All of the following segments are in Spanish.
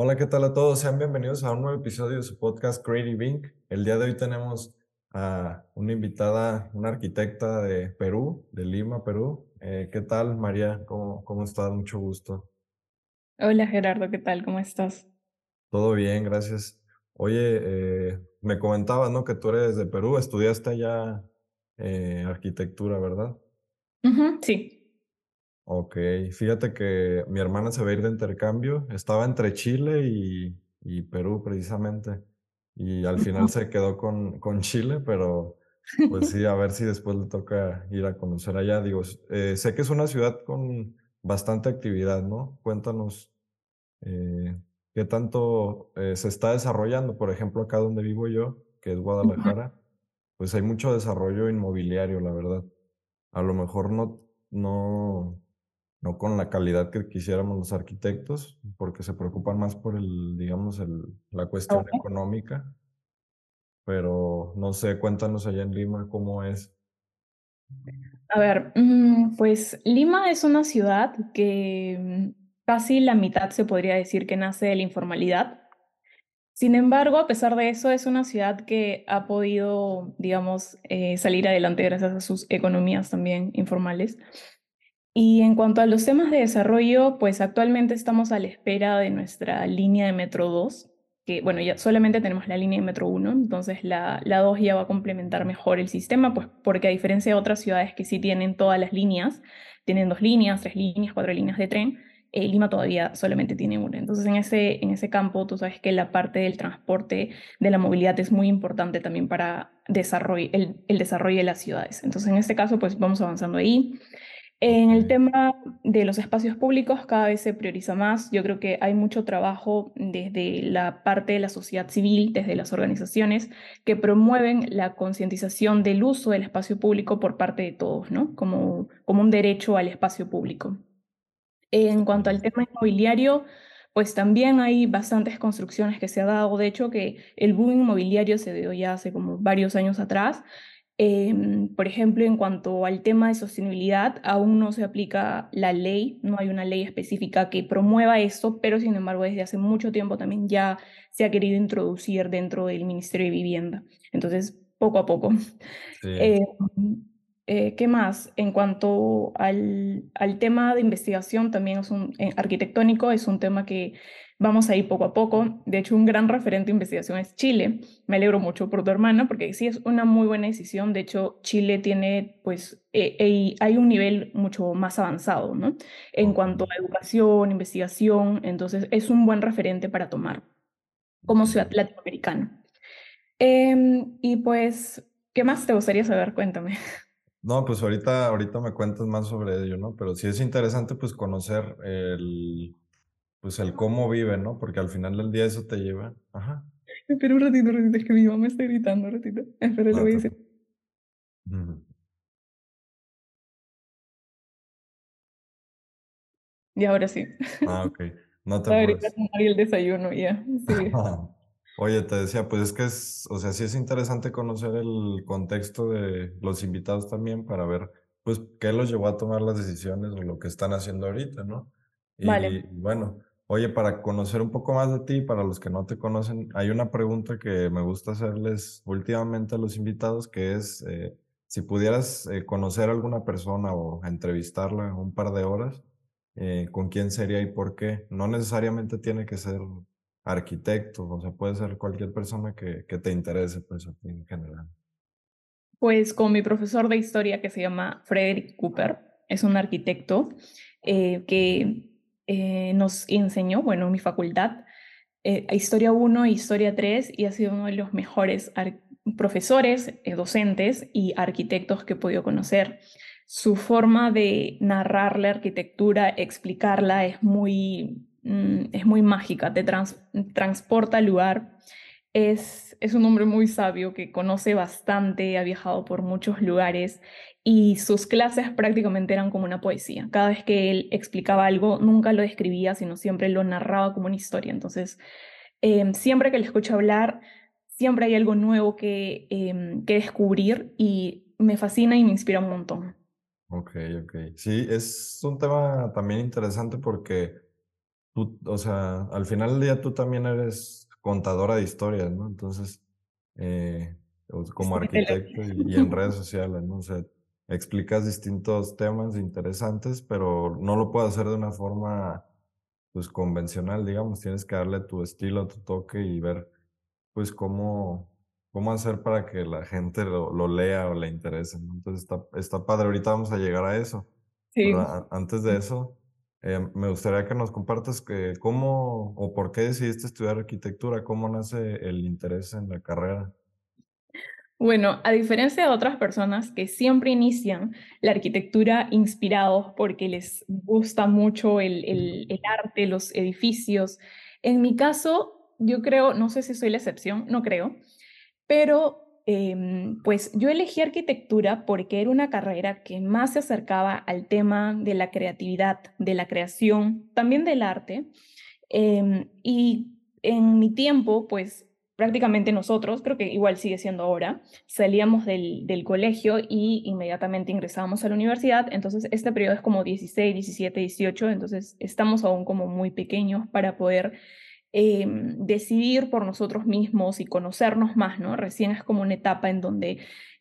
Hola, ¿qué tal a todos? Sean bienvenidos a un nuevo episodio de su podcast Creative Inc. El día de hoy tenemos a una invitada, una arquitecta de Perú, de Lima, Perú. Eh, ¿qué tal, María? ¿Cómo, cómo estás? Mucho gusto. Hola Gerardo, ¿qué tal? ¿Cómo estás? Todo bien, gracias. Oye, eh, me comentabas, ¿no? Que tú eres de Perú, estudiaste allá eh, arquitectura, ¿verdad? Sí. Ok, fíjate que mi hermana se va a ir de intercambio, estaba entre Chile y, y Perú precisamente, y al final se quedó con, con Chile, pero pues sí, a ver si después le toca ir a conocer allá. Digo, eh, sé que es una ciudad con bastante actividad, ¿no? Cuéntanos eh, qué tanto eh, se está desarrollando, por ejemplo, acá donde vivo yo, que es. Guadalajara, pues hay mucho desarrollo inmobiliario, la verdad. A lo mejor no, no. No con la calidad que quisiéramos los arquitectos, porque se preocupan más por el, digamos, el, la cuestión económica, pero no sé, cuéntanos allá en Lima cómo es. A ver, mm, pues Lima es una ciudad que mm, casi la mitad se podría decir que nace de la informalidad. Sin embargo, a pesar de eso, es una ciudad que ha podido, digamos, eh, salir adelante gracias a sus economías también informales. Y en cuanto a los temas de desarrollo, pues actualmente estamos a la espera de nuestra línea de Metro 2, que bueno, ya solamente tenemos la línea de Metro 1, entonces la, la 2 ya va a complementar mejor el sistema, pues porque a diferencia de otras ciudades que sí tienen todas las líneas, tienen dos líneas, tres líneas, cuatro líneas de tren, eh, Lima todavía solamente tiene una. Entonces en ese, en ese campo tú sabes que la parte del transporte, de la movilidad es muy importante también para desarrollo, el, el desarrollo de las ciudades. Entonces en este caso pues vamos avanzando ahí. En el tema de los espacios públicos cada vez se prioriza más. Yo creo que hay mucho trabajo desde la parte de la sociedad civil, desde las organizaciones, que promueven la concientización del uso del espacio público por parte de todos, ¿no? Como, como un derecho al espacio público. En cuanto al tema inmobiliario, pues también hay bastantes construcciones que se ha dado. De hecho, que el boom inmobiliario se dio ya hace como varios años atrás. Em, por ejemplo, en cuanto al tema de sostenibilidad, aún no se aplica la ley, no hay una ley específica que promueva esto, pero sin embargo, desde hace mucho tiempo también ya se ha querido introducir dentro del Ministerio de Vivienda. Entonces, poco a poco. sí, Eh, eh, ¿qué más? En cuanto al, al tema de investigación, también es un eh, arquitectónico, es un tema que vamos a ir poco a poco. De hecho, un gran referente de investigación es Chile. Me alegro mucho por tu hermana, porque sí es una muy buena decisión. De hecho, Chile tiene, pues, eh, eh, hay un nivel mucho más avanzado, ¿no? En cuanto a educación, investigación, entonces es un buen referente para tomar como ciudad latinoamericana. Em, y pues, ¿qué más te gustaría saber? Cuéntame. No, pues ahorita, ahorita me cuentas más sobre ello, ¿no? Pero sí es interesante pues conocer el, pues el cómo vive, ¿no? Porque al final del día eso te lleva. Ajá. Espera un ratito, un ratito, es que mi mamá me está gritando un ratito. Espera, le No voy a decir. Y ahora sí. Ah, ok. No te gritando Mario el desayuno, ya. Sí. Oye, te decía, pues es que es, o sea, sí es interesante conocer el contexto de los invitados también para ver, pues, qué los llevó a tomar las decisiones o lo que están haciendo ahorita, ¿no? Y Vale. bueno, oye, para conocer un poco más de ti, para los que no te conocen, hay una pregunta que me gusta hacerles últimamente a los invitados, que es, eh, si pudieras eh, conocer a alguna persona o entrevistarla un par de horas, eh, ¿con quién sería y por qué? No necesariamente tiene que ser arquitecto, o sea, puede ser cualquier persona que, que te interese, pues, a ti en general. Pues con mi profesor de historia que se llama Frederick Cooper, es un arquitecto eh, que eh, nos enseñó, bueno, en mi facultad, eh, Historia uno e Historia 3 y ha sido uno de los mejores profesores, eh, docentes y arquitectos que he podido conocer. Su forma de narrar la arquitectura, explicarla, es muy, mm, es muy mágica, te trans- transporta al lugar. Es, es un hombre muy sabio que conoce bastante, ha viajado por muchos lugares y sus clases prácticamente eran como una poesía. Cada vez que él explicaba algo, nunca lo describía, sino siempre lo narraba como una historia. Entonces, em, siempre que le escucho hablar, siempre hay algo nuevo que, em, que descubrir y me fascina y me inspira un montón. Ok, ok. Sí, es un tema también interesante porque tú, o sea, al final del día tú también eres contadora de historias, ¿no? Entonces, eh, como arquitecto y, en redes sociales, ¿no? O sea, explicas distintos temas interesantes, pero no lo puedes hacer de una forma, pues, convencional, digamos. Tienes que darle tu estilo, tu toque y ver, pues, cómo, cómo hacer para que la gente lo, lo lea o le interese, ¿no? Entonces, está, está padre. Ahorita vamos a llegar a eso. Sí. antes de eso, eh, me gustaría que nos compartas que cómo o por qué decidiste estudiar arquitectura, cómo nace el interés en la carrera. Bueno, a diferencia de otras personas que siempre inician la arquitectura inspirados porque les gusta mucho el, el, arte, los edificios, en mi caso, yo creo, no sé si soy la excepción, no creo, pero Em, pues yo elegí arquitectura porque era una carrera que más se acercaba al tema de la creatividad, de la creación, también del arte. Em, y en mi tiempo, pues prácticamente nosotros, creo que igual sigue siendo ahora, salíamos del, del colegio y inmediatamente ingresábamos a la universidad. Entonces, este periodo es como 16, 17, 18, entonces estamos aún como muy pequeños para poder Em, decidir por nosotros mismos y conocernos más, ¿no? Recién es como una etapa en donde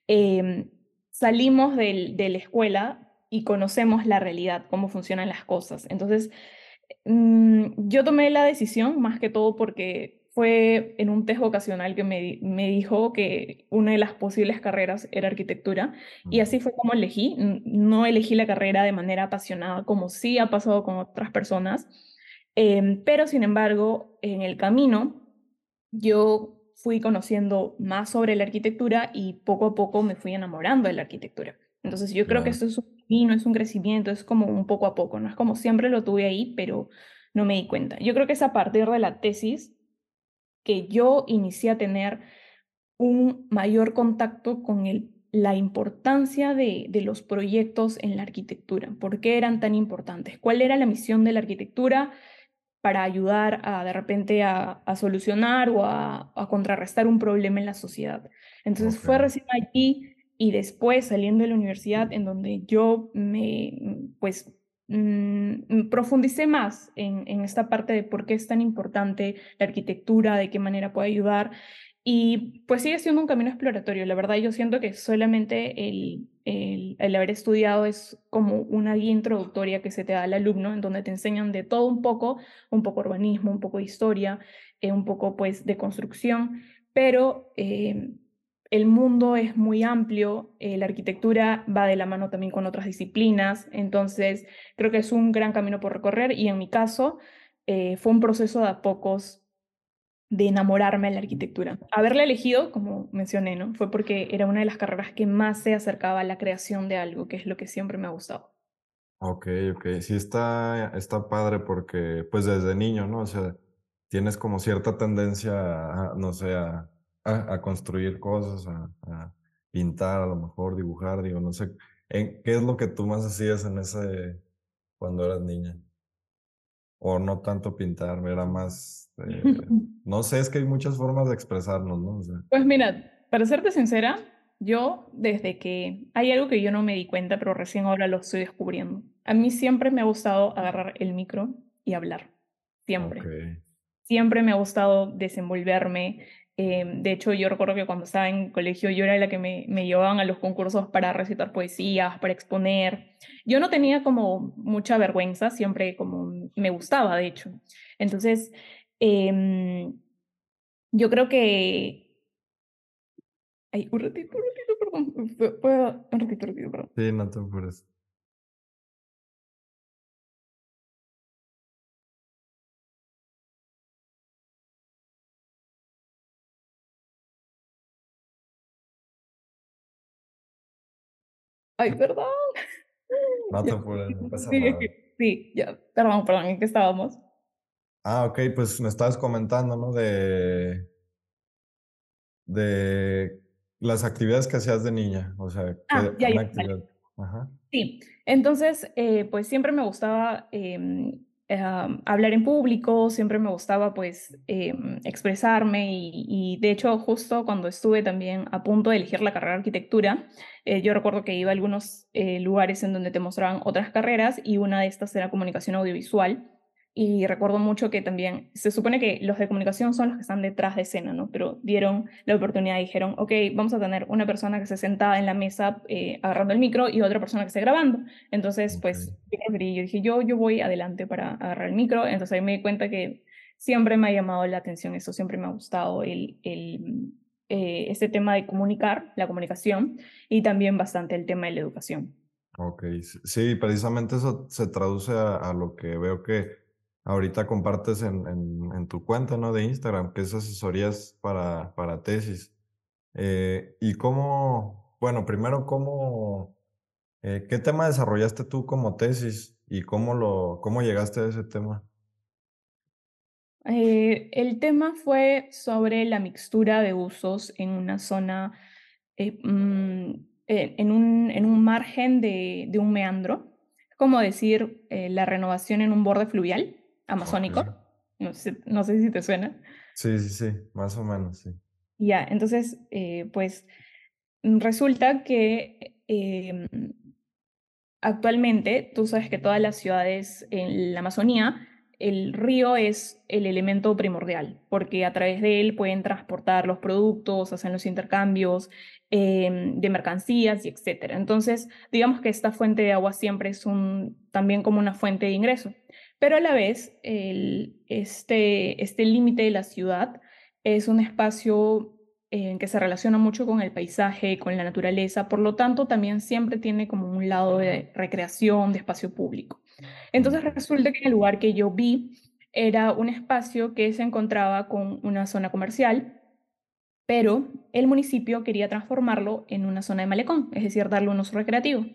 em, salimos de la escuela y conocemos la realidad, cómo funcionan las cosas. Entonces, mm, yo tomé la decisión más que todo porque fue en un test vocacional que me, me, dijo que una de las posibles carreras era arquitectura y así fue como elegí. No elegí la carrera de manera apasionada como sí ha pasado con otras personas, Em, pero sin embargo, en el camino yo fui conociendo más sobre la arquitectura y poco a poco me fui enamorando de la arquitectura. Entonces yo creo que esto es un camino, es un crecimiento, es como un poco a poco, no es como siempre lo tuve ahí, pero no me di cuenta. Yo creo que es a partir de la tesis que yo inicié a tener un mayor contacto con el, la importancia de, de los proyectos en la arquitectura, por qué eran tan importantes, cuál era la misión de la arquitectura, para ayudar a de repente a, solucionar o a, contrarrestar un problema en la sociedad. Entonces fue recién allí y después saliendo de la universidad en donde yo me, pues, mm, profundicé más en, en, esta parte de por qué es tan importante la arquitectura, de qué manera puede ayudar y pues sigue siendo un camino exploratorio. La verdad, yo siento que solamente el, el, el, haber estudiado es como una guía introductoria que se te da al alumno, en donde te enseñan de todo un poco, un poco urbanismo, un poco historia, eh, un poco pues de construcción, pero eh, el mundo es muy amplio, eh, la arquitectura va de la mano también con otras disciplinas, entonces creo que es un gran camino por recorrer y en mi caso fue un proceso de a pocos de enamorarme de la arquitectura. Haberla elegido, como mencioné, ¿no? Fue porque era una de las carreras que más se acercaba a la creación de algo, que es lo que siempre me ha gustado. Ok, ok. Sí, está, está padre porque, pues desde niño, ¿no? O sea, tienes como cierta tendencia, no sé, a, a, construir cosas, a, pintar, a lo mejor dibujar, digo, no sé. ¿Qué es lo que tú más hacías en ese, cuando eras niña? O no tanto pintar, era más, eh, no sé, es que hay muchas formas de expresarnos, ¿no? Pues mira, para serte sincera, yo desde que hay algo que yo no me di cuenta, pero recién ahora lo estoy descubriendo. A mí siempre me ha gustado agarrar el micro y hablar, siempre. Siempre me ha gustado desenvolverme, Em, de hecho, yo recuerdo que cuando estaba en colegio yo era la que me, llevaban a los concursos para recitar poesías, para exponer. Yo no tenía como mucha vergüenza, siempre como me gustaba, de hecho. Entonces, eh, yo creo que... Ay. Un ratito, un ratito, perdón. Sí, no te apures. Ay, perdón. No te apures, no pasa nada. Sí, ya, perdón, perdón, ¿en qué estábamos? Ah, ok, pues me estabas comentando, ¿no? De, de las actividades que hacías de niña, o sea, ah, ya, ya, actividad? Ajá. Sí, entonces, eh, pues siempre me gustaba eh, hablar en público, siempre me gustaba pues em, expresarme y, de hecho justo cuando estuve también a punto de elegir la carrera de arquitectura, eh, yo recuerdo que iba a algunos eh, lugares en donde te mostraban otras carreras y una de estas era comunicación audiovisual y recuerdo mucho que también se supone que los de comunicación son los que están detrás de escena, ¿no? Pero dieron la oportunidad y dijeron, ok, vamos a tener una persona que se sentada en la mesa eh, agarrando el micro y otra persona que esté grabando. Entonces, pues, yo dije, yo, yo voy adelante para agarrar el micro. Entonces ahí me di cuenta que siempre me ha llamado la atención eso, siempre me ha gustado el, el, eh, este tema de comunicar, la comunicación, y también bastante el tema de la educación. Ok, sí, precisamente eso se traduce a lo que veo que ahorita compartes en, en, tu cuenta ¿no? de Instagram, que es asesorías para, para tesis. Eh, y cómo, bueno, primero, cómo, eh, ¿qué tema desarrollaste tú como tesis y cómo, lo, cómo llegaste a ese tema? Eh, el tema fue sobre la mixtura de usos en una zona, mm, en, un, en un margen de, de un meandro, como decir la renovación en un borde fluvial amazónico. No sé, no sé si te suena. Sí, sí, sí, más o menos, sí. Ya, entonces, eh, pues resulta que em, actualmente tú sabes que todas las ciudades en la Amazonía, el río es el elemento primordial, porque a través de él pueden transportar los productos, hacen los intercambios em, de mercancías y etcétera. Entonces, digamos que esta fuente de agua siempre es un, también como una fuente de ingreso pero a la vez este, este límite de la ciudad es un espacio en que se relaciona mucho con el paisaje, con la naturaleza, por lo tanto también siempre tiene como un lado de recreación, de espacio público. Entonces resulta que el lugar que yo vi era un espacio que se encontraba con una zona comercial, pero el municipio quería transformarlo en una zona de malecón, es decir, darle un uso recreativo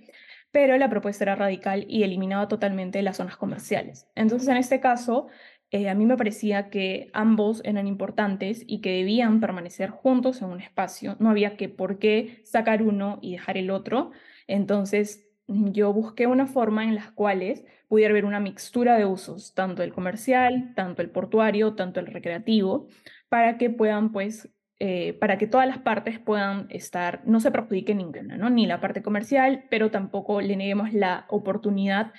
pero la propuesta era radical y eliminaba totalmente las zonas comerciales. Entonces, en este caso, eh, a mí me parecía que ambos eran importantes y que debían permanecer juntos en un espacio. No había que por qué sacar uno y dejar el otro. Entonces, yo busqué una forma en las cuales pudiera haber una mixtura de usos, tanto el comercial, tanto el portuario, tanto el recreativo, para que puedan pues eh, para que todas las partes puedan estar, no se perjudique ninguna, ¿no? ni la parte comercial, pero tampoco le neguemos la oportunidad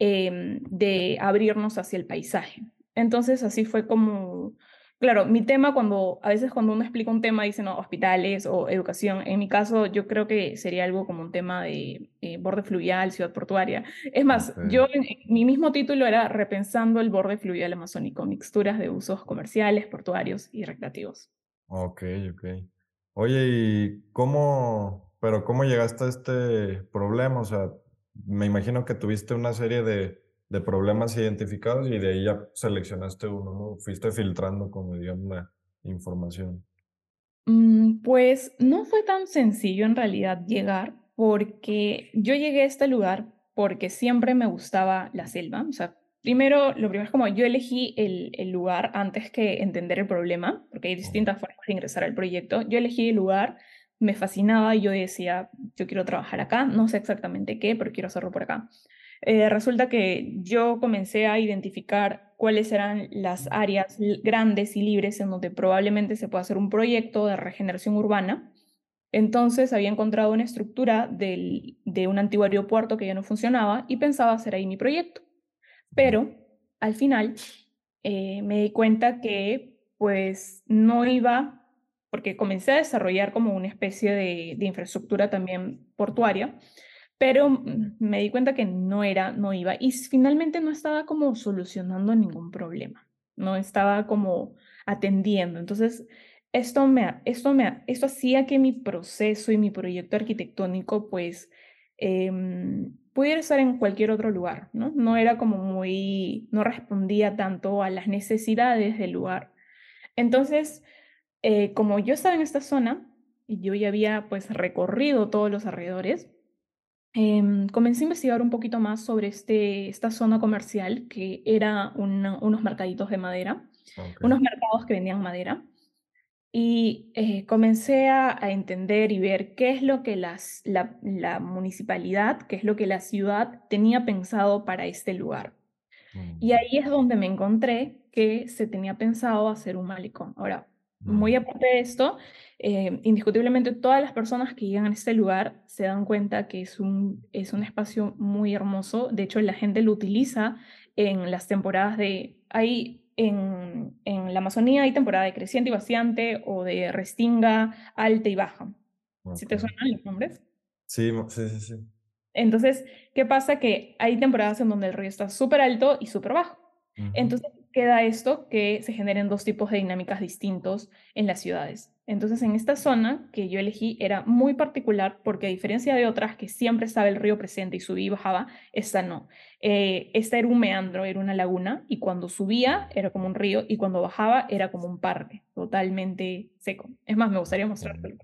em, de abrirnos hacia el paisaje. Entonces, así fue como, claro, mi tema cuando, a veces cuando uno explica un tema, dicen no, hospitales o educación, en mi caso yo creo que sería algo como un tema de eh, borde fluvial, ciudad portuaria. Es más, yo, mi mismo título era Repensando el borde fluvial amazónico, mixturas de usos comerciales, portuarios y recreativos. Ok, ok. Oye, ¿y cómo, pero cómo llegaste a este problema? O sea, me imagino que tuviste una serie de, de problemas identificados y de ahí ya seleccionaste uno, ¿no? Fuiste filtrando, como digamos, la información. Mm, pues no fue tan sencillo en realidad llegar, porque yo llegué a este lugar porque siempre me gustaba la selva, o sea, Primero, lo primero es como yo elegí el, el, lugar antes que entender el problema, porque hay distintas formas de ingresar al proyecto. Yo elegí el lugar, me fascinaba y yo decía, yo quiero trabajar acá, no sé exactamente qué, pero quiero hacerlo por acá. Eh, resulta que yo comencé a identificar cuáles eran las áreas grandes y libres en donde probablemente se pueda hacer un proyecto de regeneración urbana. Entonces había encontrado una estructura del, de un antiguo aeropuerto que ya no funcionaba y pensaba hacer ahí mi proyecto. Pero al final eh, me di cuenta que pues no iba, porque comencé a desarrollar como una especie de, infraestructura también portuaria, pero me di cuenta que no era, no iba y finalmente no estaba como solucionando ningún problema, no estaba como atendiendo. Entonces, esto me, esto me, esto hacía que mi proceso y mi proyecto arquitectónico pues em, pudiera estar en cualquier otro lugar, ¿no? No era como muy, no respondía tanto a las necesidades del lugar. Entonces, eh, como yo estaba en esta zona y yo ya había pues recorrido todos los alrededores, em, comencé a investigar un poquito más sobre este, esta zona comercial que era unos mercaditos de madera, unos mercados que vendían madera y eh, comencé a, entender y ver qué es lo que las, la, municipalidad, qué es lo que la ciudad tenía pensado para este lugar. Y mm. ahí es donde me encontré que se tenía pensado hacer un malecón. Ahora, muy mm. aparte de esto, eh, indiscutiblemente todas las personas que llegan a este lugar se dan cuenta que es un, es un espacio muy hermoso. De hecho, la gente lo utiliza en las temporadas de... Hay, en, en la Amazonía hay temporada de creciente y vaciante o de restinga alta y baja. ¿Sí te suenan los nombres? Sí, sí, sí, sí. Entonces, ¿qué pasa? Que hay temporadas en donde el río está súper alto y súper bajo. Entonces, queda esto que se generen dos tipos de dinámicas distintos en las ciudades. Entonces, en esta zona que yo elegí era muy particular porque a diferencia de otras que siempre estaba el río presente y subía y bajaba, esta no. Eh, esta era un meandro, era una laguna y cuando subía era como un río y cuando bajaba era como un parque, totalmente seco. Es más, me gustaría mostrártelo.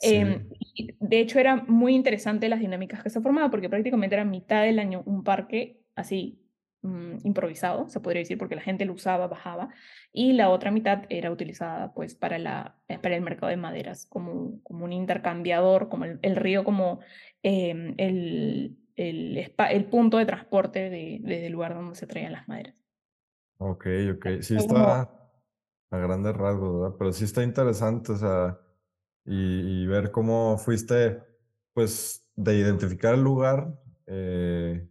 eh, de hecho, era muy interesante las dinámicas que se formaban porque prácticamente era mitad del año un parque así Mm, improvisado, se podría decir, porque la gente lo usaba, bajaba, y la otra mitad era utilizada pues para, la, eh, para el mercado de maderas, como, como un intercambiador, como el, río como em, el, el, el, punto de transporte de, desde el lugar donde se traían las maderas. Ok, ok, sí está a grandes rasgos, ¿verdad? Pero sí está interesante, o sea, y, y ver cómo fuiste, pues, de identificar el lugar, eh,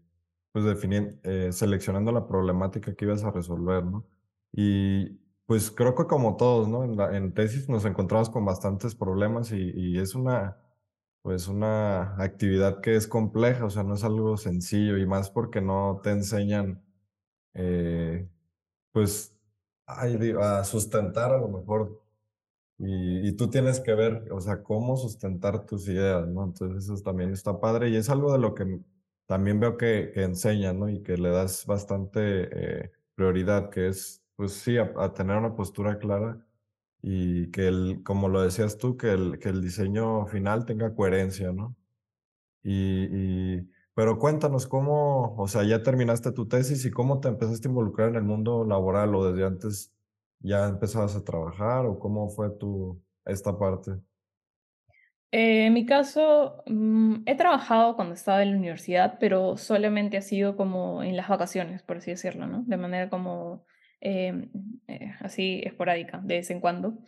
pues definiendo, eh, seleccionando la problemática que ibas a resolver, ¿no? Y pues creo que como todos, ¿no? En, la, en tesis nos encontramos con bastantes problemas y, y, es una, pues una actividad que es compleja, o sea, no es algo sencillo y más porque no te enseñan, eh, pues, a sustentar a lo mejor. Y, y, tú tienes que ver, o sea, cómo sustentar tus ideas, ¿no? Entonces eso también está padre y es algo de lo que también veo que, que ¿no? Y que le das bastante eh, prioridad, que es, pues sí, a, tener una postura clara y que, el, como lo decías tú, que el, que el diseño final tenga coherencia, ¿no? Y, y, pero cuéntanos cómo, o sea, ya terminaste tu tesis y cómo te empezaste a involucrar en el mundo laboral o desde antes ya empezabas a trabajar o cómo fue tu, esta parte. Eh, en mi caso, mm, he trabajado cuando estaba en la universidad, pero solamente ha sido como en las vacaciones, por así decirlo, ¿no? De manera como em, eh, así esporádica, de vez en cuando.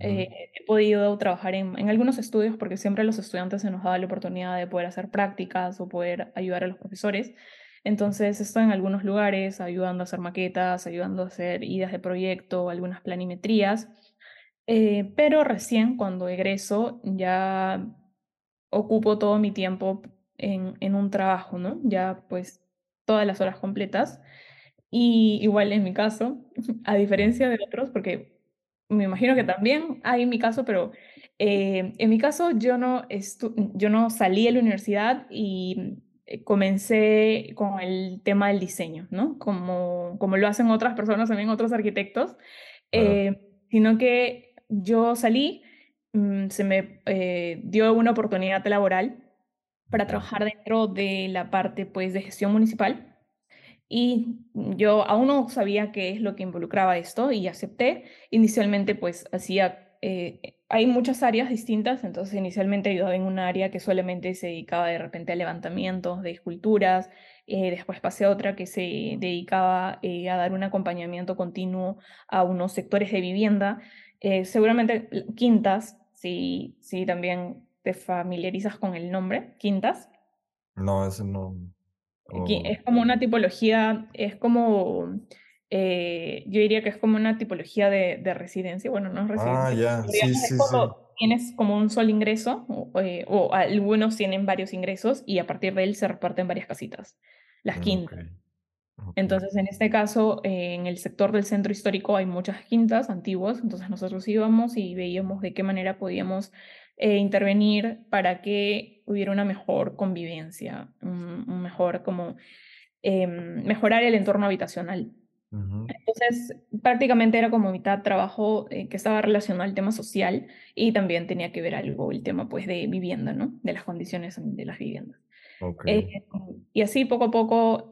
Eh, he podido trabajar en, en, algunos estudios porque siempre a los estudiantes se nos daba la oportunidad de poder hacer prácticas o poder ayudar a los profesores. Entonces, estoy en algunos lugares ayudando a hacer maquetas, ayudando a hacer ideas de proyecto, algunas planimetrías. Eh, pero recién cuando egreso ya ocupo todo mi tiempo en, en, un trabajo, ¿no? Ya pues todas las horas completas. Y igual en mi caso, a diferencia de otros, porque me imagino que también hay en mi caso, pero eh, en mi caso yo no, yo no salí de la universidad y eh, comencé con el tema del diseño, ¿no? Como, como lo hacen otras personas, también otros arquitectos, sino que yo salí, mm, se me eh, dio una oportunidad laboral para trabajar dentro de la parte pues, de gestión municipal. Y yo aún no sabía qué es lo que involucraba esto y acepté. Inicialmente, pues hacía, eh, hay muchas áreas distintas, entonces inicialmente ayudaba en un área que solamente se dedicaba de repente a levantamientos de esculturas, eh, después pasé a otra que se dedicaba a dar un acompañamiento continuo a unos sectores de vivienda eh, seguramente Quintas, si, si también te familiarizas con el nombre, Quintas. No, ese no. Es como una tipología, es como, eh, yo diría que es como una tipología de, de residencia, bueno, no es residencia. Ah, ya, sí, sí, sí. Tienes como un solo ingreso, o, eh, o, algunos tienen varios ingresos y a partir de él se reparten varias casitas, las mm, Entonces, en este caso, eh, en el sector del centro histórico hay muchas quintas antiguas, entonces nosotros íbamos y veíamos de qué manera podíamos eh, intervenir para que hubiera una mejor convivencia, un, mejor como em, mejorar el entorno habitacional. Entonces, prácticamente era como mitad trabajo eh, que estaba relacionado al tema social y también tenía que ver algo el tema pues de vivienda, ¿no? De las condiciones de las viviendas. y así poco a poco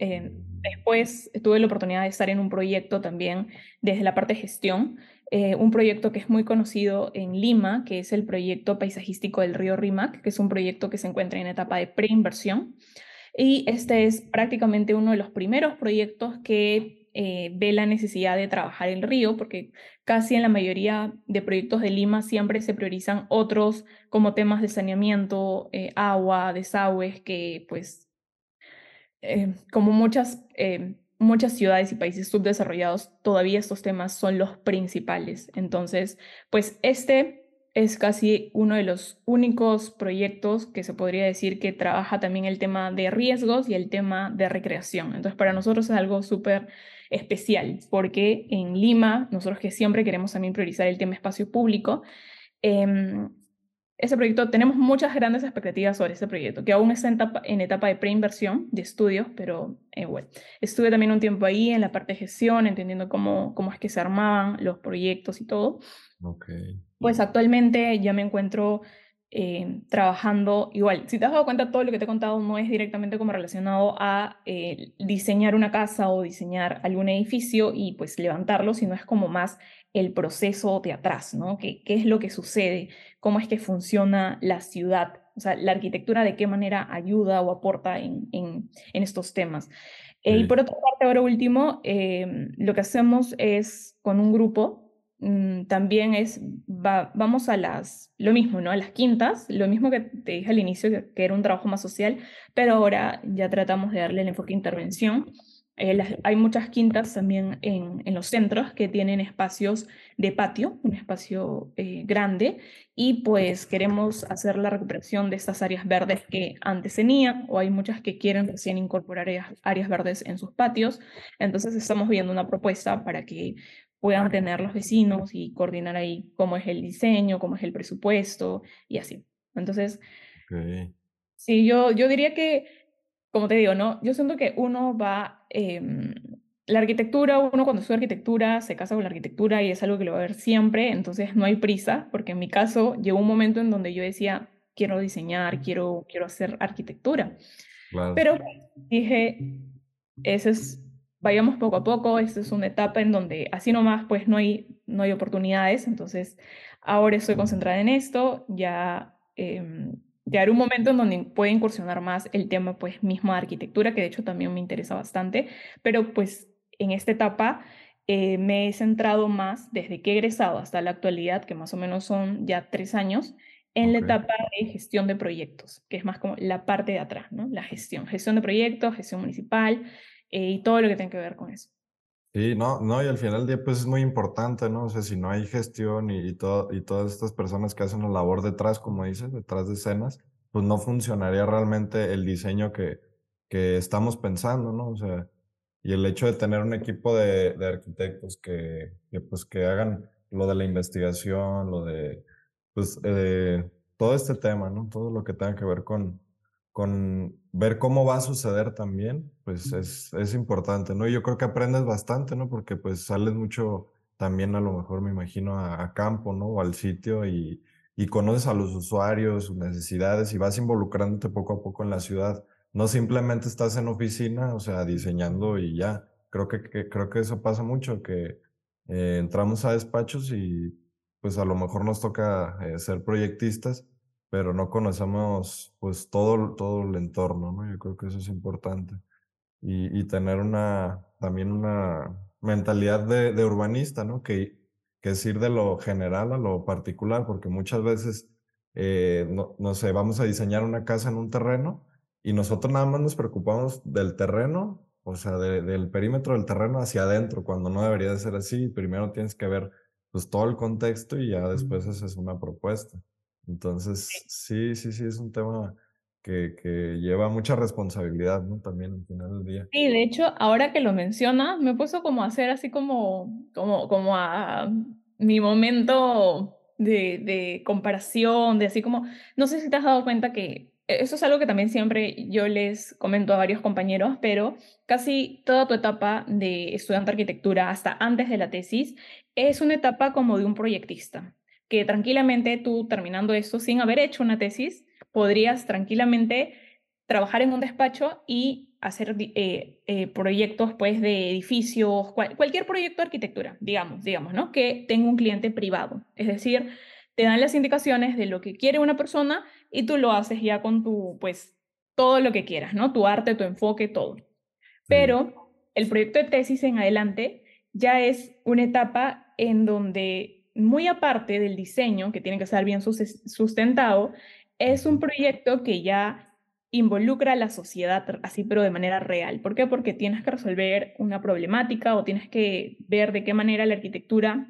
Después tuve la oportunidad de estar en un proyecto también desde la parte gestión, eh, un proyecto que es muy conocido en Lima, que es el proyecto paisajístico del río Rímac, que es un proyecto que se encuentra en etapa de preinversión. Y este es prácticamente uno de los primeros proyectos que eh, ve la necesidad de trabajar el río, porque casi en la mayoría de proyectos de Lima siempre se priorizan otros como temas de saneamiento, eh, agua, desagües, que pues eh, como muchas eh, muchas ciudades y países subdesarrollados todavía estos temas son los principales. Entonces, pues este es casi uno de los únicos proyectos que se podría decir que trabaja también el tema de riesgos y el tema de recreación. Entonces, para nosotros es algo súper especial, porque en Lima, nosotros que siempre queremos también priorizar el tema espacio público, eh, ese proyecto, tenemos muchas grandes expectativas sobre ese proyecto, que aún está en etapa, en etapa de preinversión, de estudios, pero eh, bueno, estuve también un tiempo ahí en la parte de gestión, entendiendo cómo, cómo es que se armaban los proyectos y todo. Okay. Pues actualmente ya me encuentro eh, trabajando igual. Si te has dado cuenta, todo lo que te he contado no es directamente como relacionado a eh, diseñar una casa o diseñar algún edificio y pues levantarlo, sino es como más el proceso de atrás, ¿no? ¿Qué, qué es lo que sucede? ¿Cómo es que funciona la ciudad? O sea, la arquitectura de qué manera ayuda o aporta en, en, en estos temas. Eh, y por otra parte, ahora último, eh, lo que hacemos es con un grupo Mm, también es, vamos a las, lo mismo, ¿no? A las quintas, lo mismo que te dije al inicio, que, era un trabajo más social, pero ahora ya tratamos de darle el enfoque de intervención. Eh, hay muchas quintas también en, en, los centros que tienen espacios de patio, un espacio eh, grande, y pues queremos hacer la recuperación de estas áreas verdes que antes tenían, o hay muchas que quieren recién incorporar áreas verdes en sus patios. Entonces estamos viendo una propuesta para que puedan tener los vecinos y coordinar ahí cómo es el diseño, cómo es el presupuesto y así. Entonces, sí, yo, yo diría que, como te digo, ¿no? Yo siento que uno va, eh, la arquitectura, uno cuando estudia arquitectura se casa con la arquitectura y es algo que lo va a ver siempre, entonces no hay prisa, porque en mi caso llegó un momento en donde yo decía, quiero diseñar, quiero, quiero hacer arquitectura. Pero dije, ese es vayamos poco a poco, esta es una etapa en donde así nomás pues no hay, no hay oportunidades, entonces ahora estoy concentrada en esto, ya, eh, ya un momento en donde puede incursionar más el tema pues mismo de arquitectura, que de hecho también me interesa bastante, pero pues en esta etapa eh, me he centrado más desde que he egresado hasta la actualidad, que más o menos son ya tres años, en la etapa de gestión de proyectos, que es más como la parte de atrás, ¿no? La gestión, gestión de proyectos, gestión municipal, eh, y todo lo que tiene que ver con eso. Sí, no, no, y al final del día pues es muy importante, ¿no? O sea, si no hay gestión y, todo, y todas estas personas que hacen la labor detrás, como dices, detrás de escenas, pues no funcionaría realmente el diseño que, que estamos pensando, ¿no? O sea, y el hecho de tener un equipo de, de arquitectos que, que, pues, que hagan lo de la investigación, lo de, pues, eh, todo este tema, ¿no? Todo lo que tenga que ver con, con ver cómo va a suceder también, pues es, es importante, ¿no? Y yo creo que aprendes bastante, ¿no? Porque pues sales mucho también a lo mejor, me imagino, a, campo, ¿no? O al sitio y, y conoces a los usuarios, sus necesidades y vas involucrándote poco a poco en la ciudad. No simplemente estás en oficina, o sea, diseñando y ya. Creo que, creo que eso pasa mucho, que eh, entramos a despachos y pues a lo mejor nos toca eh, ser proyectistas pero no conocemos pues todo, todo el entorno, ¿no? Yo creo que eso es importante. Y, y tener una, también una mentalidad de, de, urbanista, ¿no? Que, que es ir de lo general a lo particular, porque muchas veces, eh, no, no sé, vamos a diseñar una casa en un terreno y nosotros nada más nos preocupamos del terreno, o sea, del perímetro del terreno hacia adentro, cuando no debería de ser así. Primero tienes que ver pues todo el contexto y ya después haces una propuesta. Entonces, sí, sí, sí, es un tema que, que lleva mucha responsabilidad, ¿no? También al final del día. Sí, de hecho, ahora que lo mencionas, me puso como a hacer así como, como, como a mi momento de, de comparación, de así como, no sé si te has dado cuenta que eso es algo que también siempre yo les comento a varios compañeros, pero casi toda tu etapa de estudiante de arquitectura hasta antes de la tesis es una etapa como de un proyectista que tranquilamente tú terminando esto sin haber hecho una tesis, podrías tranquilamente trabajar en un despacho y hacer eh, eh, proyectos pues de edificios, cualquier proyecto de arquitectura, digamos, digamos, ¿no? Que tenga un cliente privado. Es decir, te dan las indicaciones de lo que quiere una persona y tú lo haces ya con tu, pues, todo lo que quieras, ¿no? Tu arte, tu enfoque, todo. Pero el proyecto de tesis en adelante ya es una etapa en donde muy aparte del diseño, que tiene que ser bien sustentado, es un proyecto que ya involucra a la sociedad así, pero de manera real. ¿Por qué? Porque tienes que resolver una problemática o tienes que ver de qué manera la arquitectura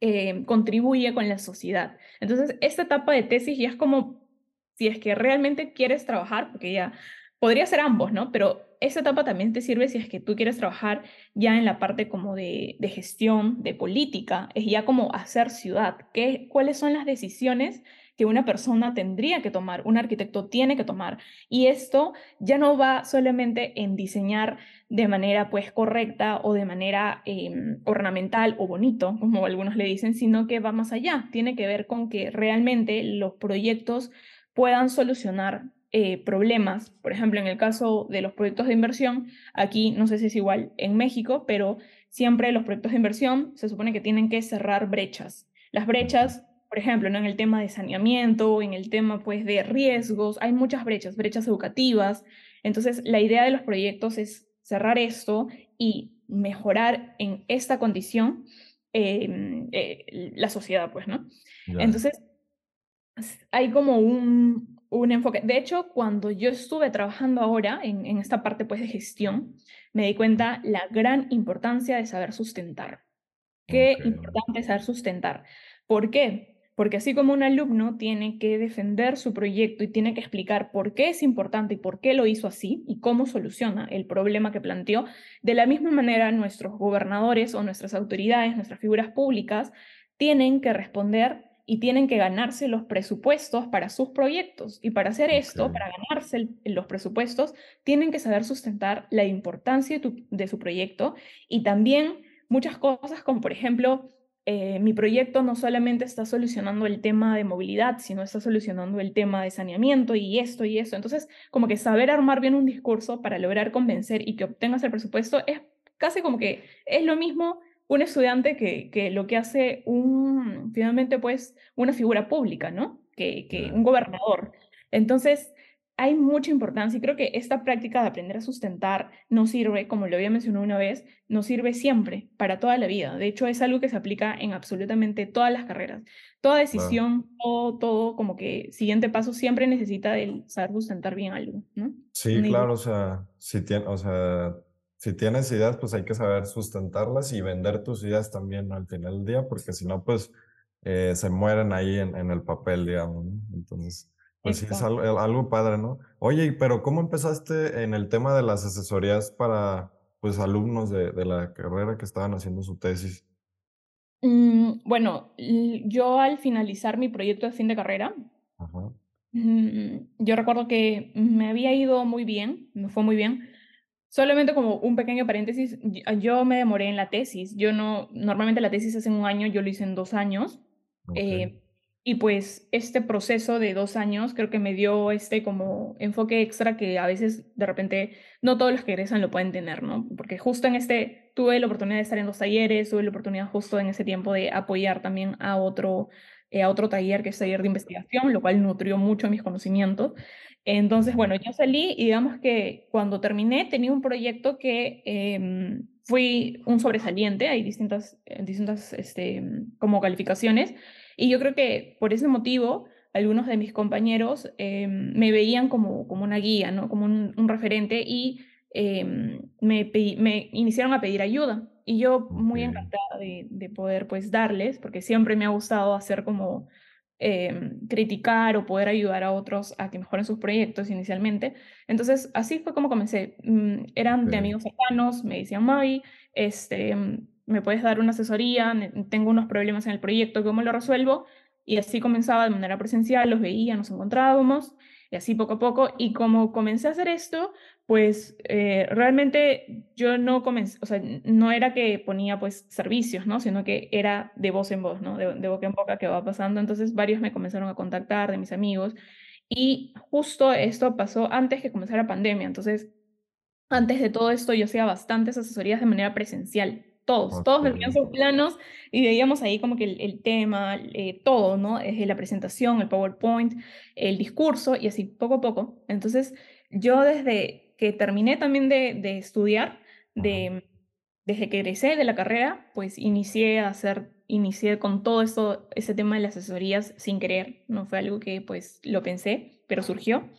eh, contribuye con la sociedad. Entonces, esta etapa de tesis ya es como si es que realmente quieres trabajar, porque ya podría ser ambos, ¿no? Pero esa etapa también te sirve si es que tú quieres trabajar ya en la parte como de, gestión, de política, es ya como hacer ciudad, ¿qué, cuáles son las decisiones que una persona tendría que tomar, un arquitecto tiene que tomar. Y esto ya no va solamente en diseñar de manera pues correcta o de manera em, ornamental o bonito, como algunos le dicen, sino que va más allá. Tiene que ver con que realmente los proyectos puedan solucionar eh, problemas. Por ejemplo, en el caso de los proyectos de inversión, aquí no sé si es igual en México, pero siempre los proyectos de inversión se supone que tienen que cerrar brechas. Las brechas por ejemplo, ¿no? en el tema de saneamiento, en el tema pues, de riesgos, hay muchas brechas, brechas educativas. Entonces, la idea de los proyectos es cerrar esto y mejorar en esta condición em, eh, la sociedad, pues, ¿no? Entonces, hay como un, un, enfoque. De hecho, cuando yo estuve trabajando ahora en, en esta parte pues, de gestión, me di cuenta la gran importancia de saber sustentar. Qué importante es saber sustentar. ¿Por qué? Porque así como un alumno tiene que defender su proyecto y tiene que explicar por qué es importante y por qué lo hizo así y cómo soluciona el problema que planteó, de la misma manera nuestros gobernadores o nuestras autoridades, nuestras figuras públicas, tienen que responder y tienen que ganarse los presupuestos para sus proyectos. Y para hacer esto, para ganarse los presupuestos, tienen que saber sustentar la importancia de su proyecto y también muchas cosas como, por ejemplo, eh, mi proyecto no solamente está solucionando el tema de movilidad, sino está solucionando el tema de saneamiento y esto y esto. Entonces, como que saber armar bien un discurso para lograr convencer y que obtengas el presupuesto es casi como que es lo mismo un estudiante que, que lo que hace un, finalmente, pues, una figura pública, ¿no? Que, que un gobernador. Entonces, hay mucha importancia y creo que esta práctica de aprender a sustentar no sirve, como lo había mencionado una vez, no sirve siempre, para toda la vida. De hecho, es algo que se aplica en absolutamente todas las carreras. Toda decisión, todo, todo, como que siguiente paso siempre necesita el saber sustentar bien algo, ¿no? Sí, claro, o sea, si, tiene, o sea, si tienes ideas, pues hay que saber sustentarlas y vender tus ideas también al final del día, porque si no, pues eh, se mueren ahí en, en el papel, digamos, ¿no? Entonces... Pues sí, es algo, padre, ¿no? Oye, pero ¿cómo empezaste en el tema de las asesorías para pues alumnos de, la carrera que estaban haciendo su tesis? Mm, bueno, yo al finalizar mi proyecto de fin de carrera, mm, yo recuerdo que me había ido muy bien, me fue muy bien. Solamente como un pequeño paréntesis, yo me demoré en la tesis. Yo no, normalmente la tesis es en un año, yo lo hice en dos años. Eh, y pues este proceso de dos años creo que me dio este como enfoque extra que a veces de repente no todos los que egresan lo pueden tener, ¿no? Porque justo en este tuve la oportunidad de estar en dos talleres, tuve la oportunidad justo en ese tiempo de apoyar también a otro, eh, a otro taller que es taller de investigación, lo cual nutrió mucho mis conocimientos. Entonces, bueno, yo salí y digamos que cuando terminé tenía un proyecto que eh, fui un sobresaliente, hay distintas, eh, distintas este, como calificaciones y yo creo que por ese motivo, algunos de mis compañeros em, me veían como, como una guía, ¿no? como un, referente y em, me, me iniciaron a pedir ayuda. Y yo muy encantada de, de, poder pues darles, porque siempre me ha gustado hacer como em, criticar o poder ayudar a otros a que mejoren sus proyectos inicialmente. Entonces, así fue como comencé. Mm, eran de amigos cercanos, me decían, Mavi, este, me puedes dar una asesoría, tengo unos problemas en el proyecto, ¿cómo lo resuelvo? Y así comenzaba de manera presencial, los veía, nos encontrábamos, y así poco a poco. Y como comencé a hacer esto, pues eh, realmente yo no comencé, o sea, no era que ponía pues servicios, ¿no? Sino que era de voz en voz, ¿no? De, de boca en boca que va pasando. Entonces varios me comenzaron a contactar de mis amigos. Y justo esto pasó antes que comenzara la pandemia. Entonces, antes de todo esto, yo hacía bastantes asesorías de manera presencial todos, todos veían sus planos y veíamos ahí como que el, tema, eh, todo, ¿no? Desde la presentación, el PowerPoint, el discurso y así poco a poco. Entonces, yo desde que terminé también de, de estudiar, de, desde que egresé de la carrera, pues inicié a hacer, inicié con todo esto, ese tema de las asesorías sin querer, no fue algo que pues lo pensé, pero surgió.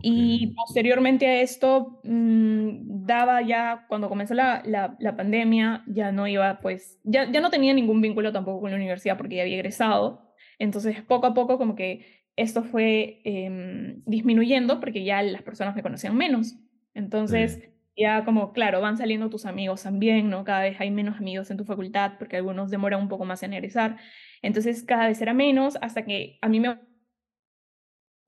Y posteriormente a esto, mm, daba ya, cuando comenzó la, la, pandemia, ya no iba, pues, ya, ya no tenía ningún vínculo tampoco con la universidad porque ya había egresado. Entonces, poco a poco, como que esto fue em, disminuyendo porque ya las personas me conocían menos. Entonces, ya como, claro, van saliendo tus amigos también, ¿no? Cada vez hay menos amigos en tu facultad porque algunos demoran un poco más en egresar. Entonces, cada vez era menos hasta que a mí me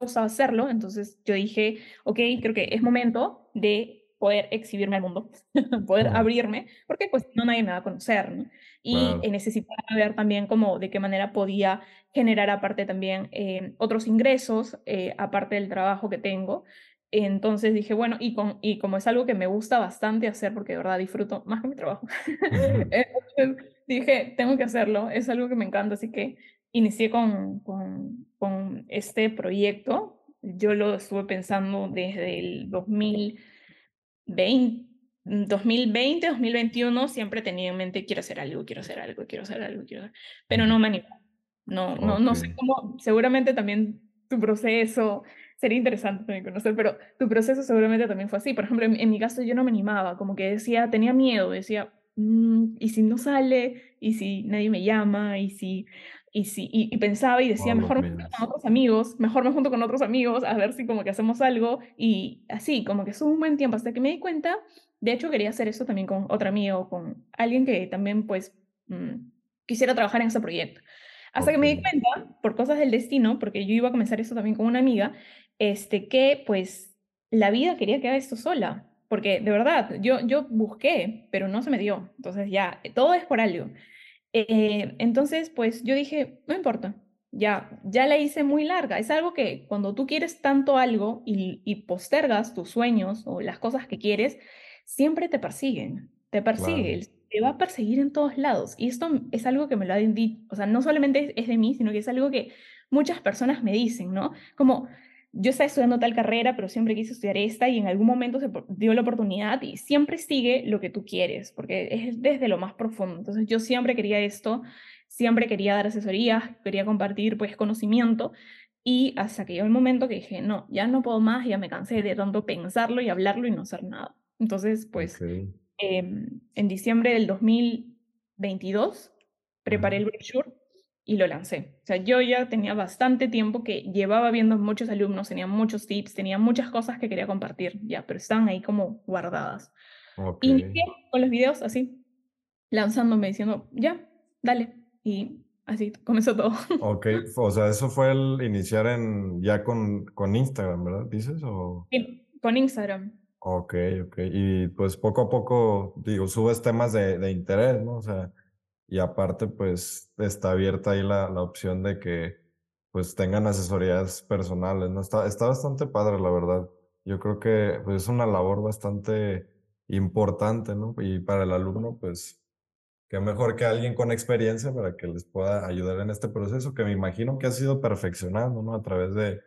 gustaba hacerlo. Entonces, yo dije, ok, creo que es momento de poder exhibirme al mundo, poder abrirme, porque pues no nadie me va a conocer, ¿no? Y necesitaba ver también como de qué manera podía generar aparte también eh, otros ingresos, eh, aparte del trabajo que tengo. Entonces dije, bueno, y, con, y como es algo que me gusta bastante hacer, porque de verdad disfruto más que mi trabajo, entonces dije, tengo que hacerlo, es algo que me encanta, así que inicié con, con, con este proyecto. Yo lo estuve pensando desde el 2000 20, 2020, 2021 siempre tenía en mente, quiero hacer algo, quiero hacer algo, quiero hacer algo, quiero pero no me animo. No, no, no sé cómo, seguramente también tu proceso, sería interesante también conocer, pero tu proceso seguramente también fue así. Por ejemplo, en, mi caso yo no me animaba, como que decía, tenía miedo, decía, mm, ¿y si no sale? ¿Y si nadie me llama? ¿Y si y, sí, y, pensaba y decía, mejor me junto con otros amigos, mejor me junto con otros amigos, a ver si como que hacemos algo. Y así, como que estuvo un buen tiempo hasta que me di cuenta. De hecho, quería hacer eso también con otro amigo, con alguien que también, pues, mm, quisiera trabajar en ese proyecto. Hasta que me di cuenta, por cosas del destino, porque yo iba a comenzar esto también con una amiga, este, que pues la vida quería que haga esto sola. Porque de verdad, yo, yo busqué, pero no se me dio. Entonces ya, todo es por algo. Eh, entonces, pues yo dije, no importa, ya, ya la hice muy larga. Es algo que cuando tú quieres tanto algo y, postergas tus sueños o las cosas que quieres, siempre te persiguen, te persigue, te va a perseguir en todos lados. Y esto es algo que me lo ha dicho, o sea, no solamente es de mí, sino que es algo que muchas personas me dicen, ¿no? Como, yo estaba estudiando tal carrera, pero siempre quise estudiar esta y en algún momento se dio la oportunidad y siempre sigue lo que tú quieres, porque es desde lo más profundo. Entonces yo siempre quería esto, siempre quería dar asesorías, quería compartir pues conocimiento y hasta que llegó el momento que dije, no, ya no puedo más, ya me cansé de tanto pensarlo y hablarlo y no hacer nada. Entonces pues em, en diciembre del 2022 preparé el brochure y lo lancé. O sea, yo ya tenía bastante tiempo que llevaba viendo muchos alumnos, tenía muchos tips, tenía muchas cosas que quería compartir, ya, pero estaban ahí como guardadas. Y con los videos así, lanzándome, diciendo, ya, dale. Y así comenzó todo. Ok, o sea, eso fue el iniciar en ya con, con Instagram, ¿verdad? ¿Dices? O... Sí, con Instagram. Ok, ok. Y pues poco a poco, digo, subes temas de, de interés, ¿no? O sea, y aparte, pues está abierta ahí la, la opción de que pues tengan asesorías personales, ¿no? Está, está bastante padre, la verdad. Yo creo que pues, es una labor bastante importante, ¿no? Y para el alumno, pues, qué mejor que alguien con experiencia para que les pueda ayudar en este proceso, que me imagino que ha sido perfeccionando, ¿no? A través de,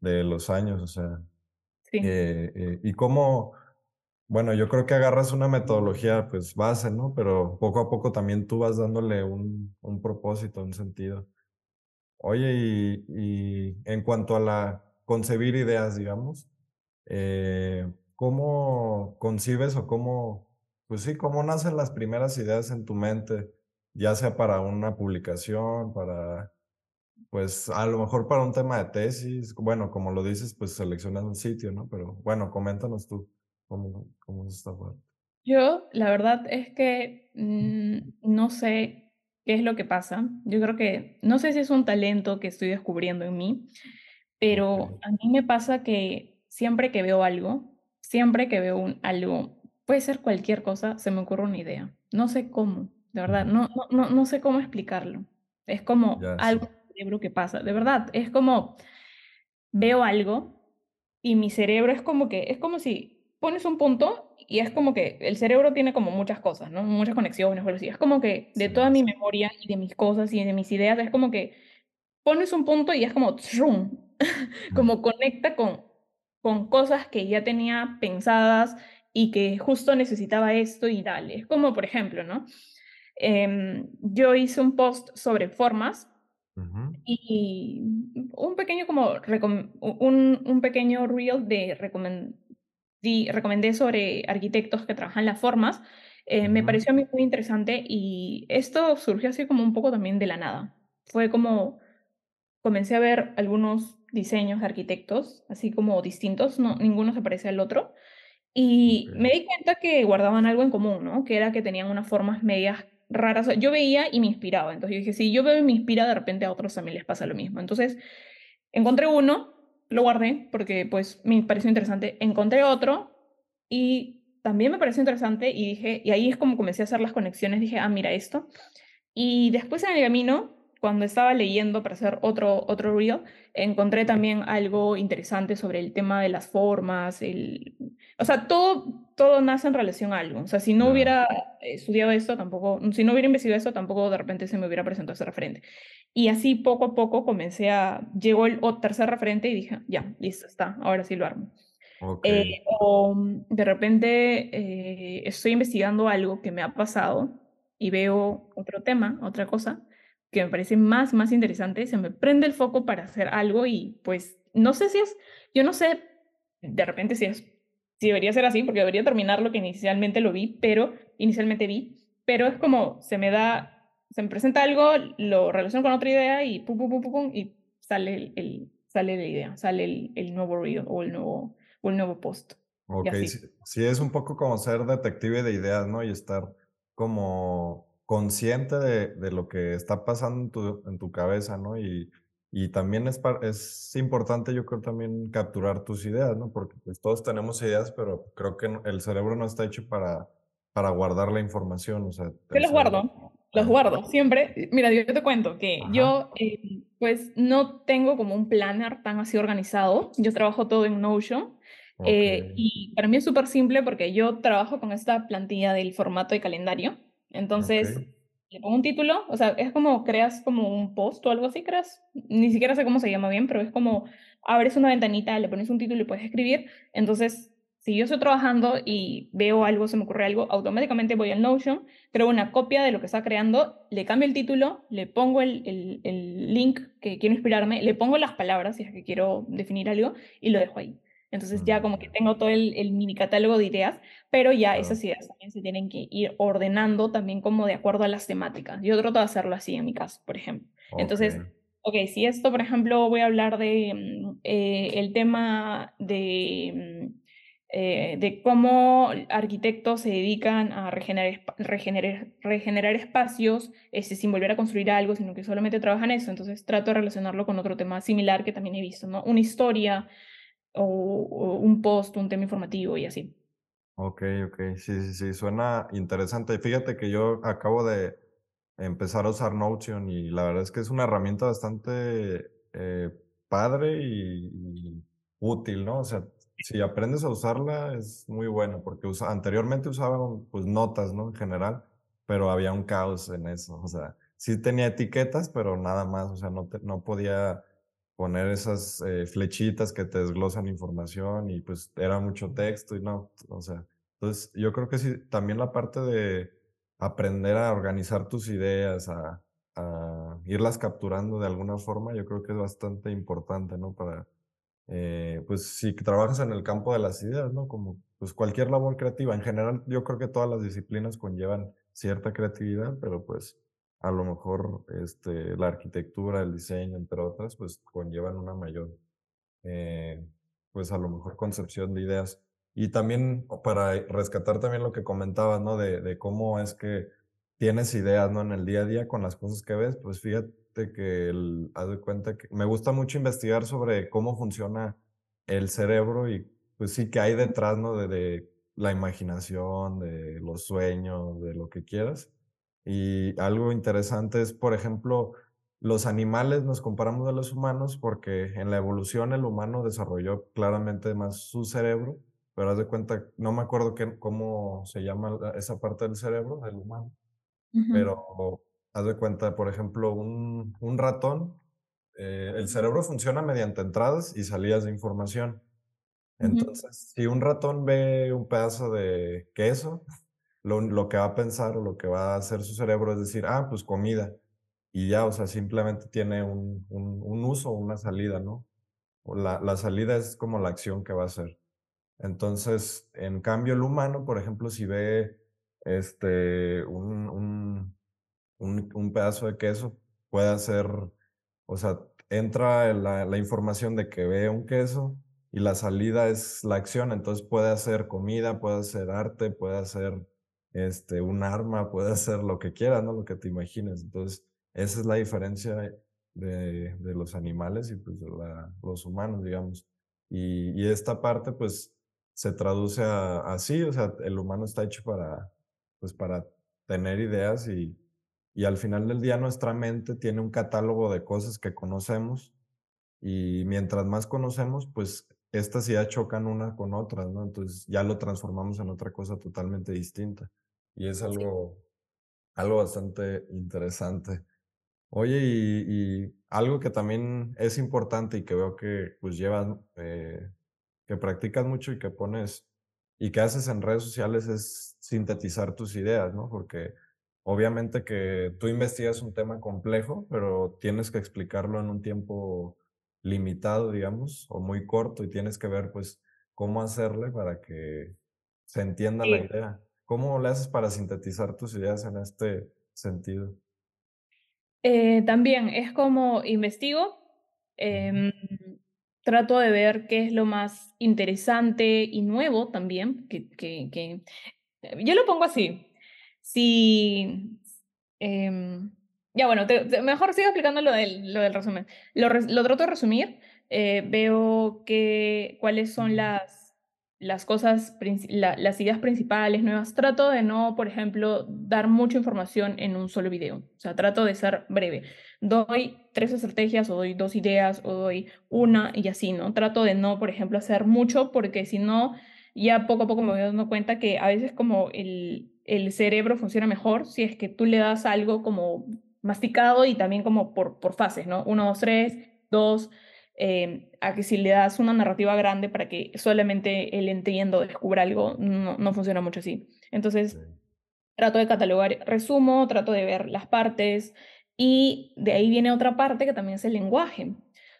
de los años, o sea. Eh, eh, y cómo, bueno, yo creo que agarras una metodología, pues base, ¿no? Pero poco a poco también tú vas dándole un, un propósito, un sentido. Oye, y, y, en cuanto a la concebir ideas, digamos, eh, ¿cómo concibes o cómo, pues sí, cómo nacen las primeras ideas en tu mente, ya sea para una publicación, para, pues a lo mejor para un tema de tesis, bueno, como lo dices, pues seleccionas un sitio, ¿no? Pero bueno, coméntanos tú. ¿Cómo, cómo es esta parte? Yo, la verdad es que mm, no sé qué es lo que pasa. Yo creo que, no sé si es un talento que estoy descubriendo en mí, pero a mí me pasa que siempre que veo algo, siempre que veo un, algo, puede ser cualquier cosa, se me ocurre una idea. No sé cómo, de verdad, no, no, no, no sé cómo explicarlo. Es como algo cerebro que pasa, de verdad, es como veo algo y mi cerebro es como que, es como si pones un punto y es como que el cerebro tiene como muchas cosas, ¿no? Muchas conexiones, así. Es como que de toda mi memoria y de mis cosas y de mis ideas, es como que pones un punto y es como, como conecta con, con cosas que ya tenía pensadas y que justo necesitaba esto y dale. Es como, por ejemplo, ¿no? Em, yo hice un post sobre formas Ujú. Y un pequeño como un un pequeño reel de recomen di recomendé sobre arquitectos que trabajan las formas, eh, me Ujú. pareció a mí muy interesante, y esto surgió así como un poco también de la nada. Fue como comencé a ver algunos diseños de arquitectos, así como distintos, no ninguno se parece al otro, y me Okey. di cuenta que guardaban algo en común, ¿no? Que era que tenían unas formas medias raras. Yo veía y me inspiraba. Entonces yo dije: "Si yo veo y me inspira, de repente a otros también les pasa lo mismo". Entonces, encontré uno, lo guardé porque, pues, me pareció interesante. Encontré otro y también me pareció interesante, y dije y ahí es como comencé a hacer las conexiones, dije: "Ah, mira esto". Y después en el camino, cuando estaba leyendo para hacer otro otro reel, encontré también algo interesante sobre el tema de las formas, el o sea, todo todo nace en relación a algo. O sea, si no hubiera estudiado esto, tampoco si no hubiera investigado esto, tampoco de repente se me hubiera presentado ese referente. Y así poco a poco comencé a llegó el tercer referente y dije: "Ya, listo, está, ahora sí lo armo". Eh, Okey. o de repente, eh, estoy investigando algo que me ha pasado y veo otro tema, otra cosa, que me parece más más interesante, se me prende el foco para hacer algo y, pues, no sé si es yo no sé, de repente si es si debería ser así, porque debería terminar lo que inicialmente lo vi, pero inicialmente vi, pero es como se me da se me presenta algo, lo relaciono con otra idea y pum, pum, pum, pum, pum, y sale el el sale la idea, sale el el nuevo reel o el nuevo o el nuevo post, así. sí sí es un poco como ser detective de ideas, ¿no? Y estar como consciente de de lo que está pasando en tu en tu cabeza, ¿no? Y y también es es importante, yo creo, también capturar tus ideas, ¿no? Porque, pues, todos tenemos ideas, pero creo que el cerebro no está hecho para para guardar la información, o sea, Yo los guardo, los ah. guardo siempre. Mira, yo te cuento que Ajá. yo, eh, pues, no tengo como un planner tan así organizado. Yo trabajo todo en Notion, eh, Okey. y para mí es supersimple porque yo trabajo con esta plantilla del formato de calendario. Entonces, le pongo un título, o sea, es como creas como un post o algo así, creas, ni siquiera sé cómo se llama bien, pero es como abres una ventanita, le pones un título y puedes escribir. Entonces, si yo estoy trabajando y veo algo, se me ocurre algo, automáticamente voy al Notion, creo una copia de lo que está creando, le cambio el título, le pongo el el el link que quiero inspirarme, le pongo las palabras, si es que quiero definir algo, y lo dejo ahí. Entonces, ya como que tengo todo el el mini catálogo de ideas, pero ya esas ideas también se tienen que ir ordenando también como de acuerdo a las temáticas. Yo trato de hacerlo así en mi caso, por ejemplo. Entonces, Okey. okey, si esto, por ejemplo, voy a hablar de, mm, eh, el tema de, mm, eh, de cómo arquitectos se dedican a regenerar regenerar regenerar espacios, este, sin volver a construir algo, sino que solamente trabajan eso. Entonces, trato de relacionarlo con otro tema similar que también he visto, ¿no? Una historia o o un post, un tema informativo y así. Okey, okey. Sí, sí, sí, suena interesante. Fíjate que yo acabo de empezar a usar Notion y la verdad es que es una herramienta bastante, eh, padre y y útil, ¿no? O sea, si aprendes a usarla es muy bueno, porque usa anteriormente usaba, pues, notas, ¿no? En general, pero había un caos en eso. O sea, sí tenía etiquetas, pero nada más, o sea, no te no podía poner esas, eh, flechitas que te desglosan información y, pues, era mucho texto y no, o sea, entonces, yo creo que sí, también la parte de aprender a organizar tus ideas, a irlas capturando de alguna forma, yo creo que es bastante importante, ¿no? Para, eh, pues, si trabajas en el campo de las ideas, ¿no? Como, pues, cualquier labor creativa. En general, yo creo que todas las disciplinas conllevan cierta creatividad, pero, pues, a lo mejor, este, la arquitectura, el diseño, entre otras, pues, conllevan una mayor, eh, pues, a lo mejor concepción de ideas. Y también, para rescatar también lo que comentabas, ¿no? De de cómo es que tienes ideas, ¿no? En el día a día con las cosas que ves, pues, fíjate que el haz de cuenta que me gusta mucho investigar sobre cómo funciona el cerebro y, pues sí, qué hay detrás, ¿no? De de la imaginación, de los sueños, de lo que quieras. Y algo interesante es, por ejemplo, los animales nos comparamos a los humanos porque en la evolución el humano desarrolló claramente más su cerebro, pero haz de cuenta, no me acuerdo qué cómo se llama la esa parte del cerebro del humano, pero haz de cuenta, por ejemplo, un un ratón, eh, el cerebro funciona mediante entradas y salidas de información. Entonces, si un ratón ve un pedazo de queso, lo lo que va a pensar o lo que va a hacer su cerebro es decir: "Ah, pues comida". y ya, o sea, simplemente tiene un, un, un uso, una salida, ¿no? La, la salida es como la acción que va a hacer. Entonces, en cambio, el humano, por ejemplo, si ve este, un, un, un, un pedazo de queso, puede hacer, o sea, entra la, la información de que ve un queso y la salida es la acción, entonces puede hacer comida, puede hacer arte, puede hacer este, un arma, puede hacer lo que quiera, ¿no? Lo que te imagines. Entonces, esa es la diferencia de, de los animales y pues de la, los humanos, digamos. Y, y, esta parte, pues, se traduce así, o sea, el humano está hecho para, pues, para tener ideas y, y al final del día nuestra mente tiene un catálogo de cosas que conocemos y mientras más conocemos, pues estas ya chocan una con otras, ¿no? Entonces ya lo transformamos en otra cosa totalmente distinta. Y es algo, algo bastante interesante. Oye, y, y, algo que también es importante y que veo que pues llevas, eh, que practicas mucho y que pones y que haces en redes sociales es sintetizar tus ideas, ¿no? Porque obviamente que tú investigas un tema complejo, pero tienes que explicarlo en un tiempo limitado, digamos, o muy corto y tienes que ver pues cómo hacerle para que se entienda la idea. ¿Cómo le haces para sintetizar tus ideas en este sentido? Eh, también es como investigo, em, trato de ver qué es lo más interesante y nuevo también, que, que, que yo lo pongo así. Si, em, ya bueno, te- te- mejor sigo explicando lo del, lo del resumen. Lo, lo trato de resumir, eh, veo que, cuáles son las, las cosas, las ideas principales nuevas. Trato de no, por ejemplo, dar mucha información en un solo video. O sea, trato de ser breve. Doy tres estrategias o doy dos ideas o doy una y así, ¿no? Trato de no, por ejemplo, hacer mucho porque si no ya poco a poco me voy dando cuenta que a veces como el, el cerebro funciona mejor si es que tú le das algo como masticado y también como por, por fases, ¿no? Uno, dos, tres, dos, eh, a que si le das una narrativa grande para que solamente él entienda o descubra algo, no, no funciona mucho así. Entonces, trato de catalogar, resumo, trato de ver las partes y de ahí viene otra parte que también es el lenguaje.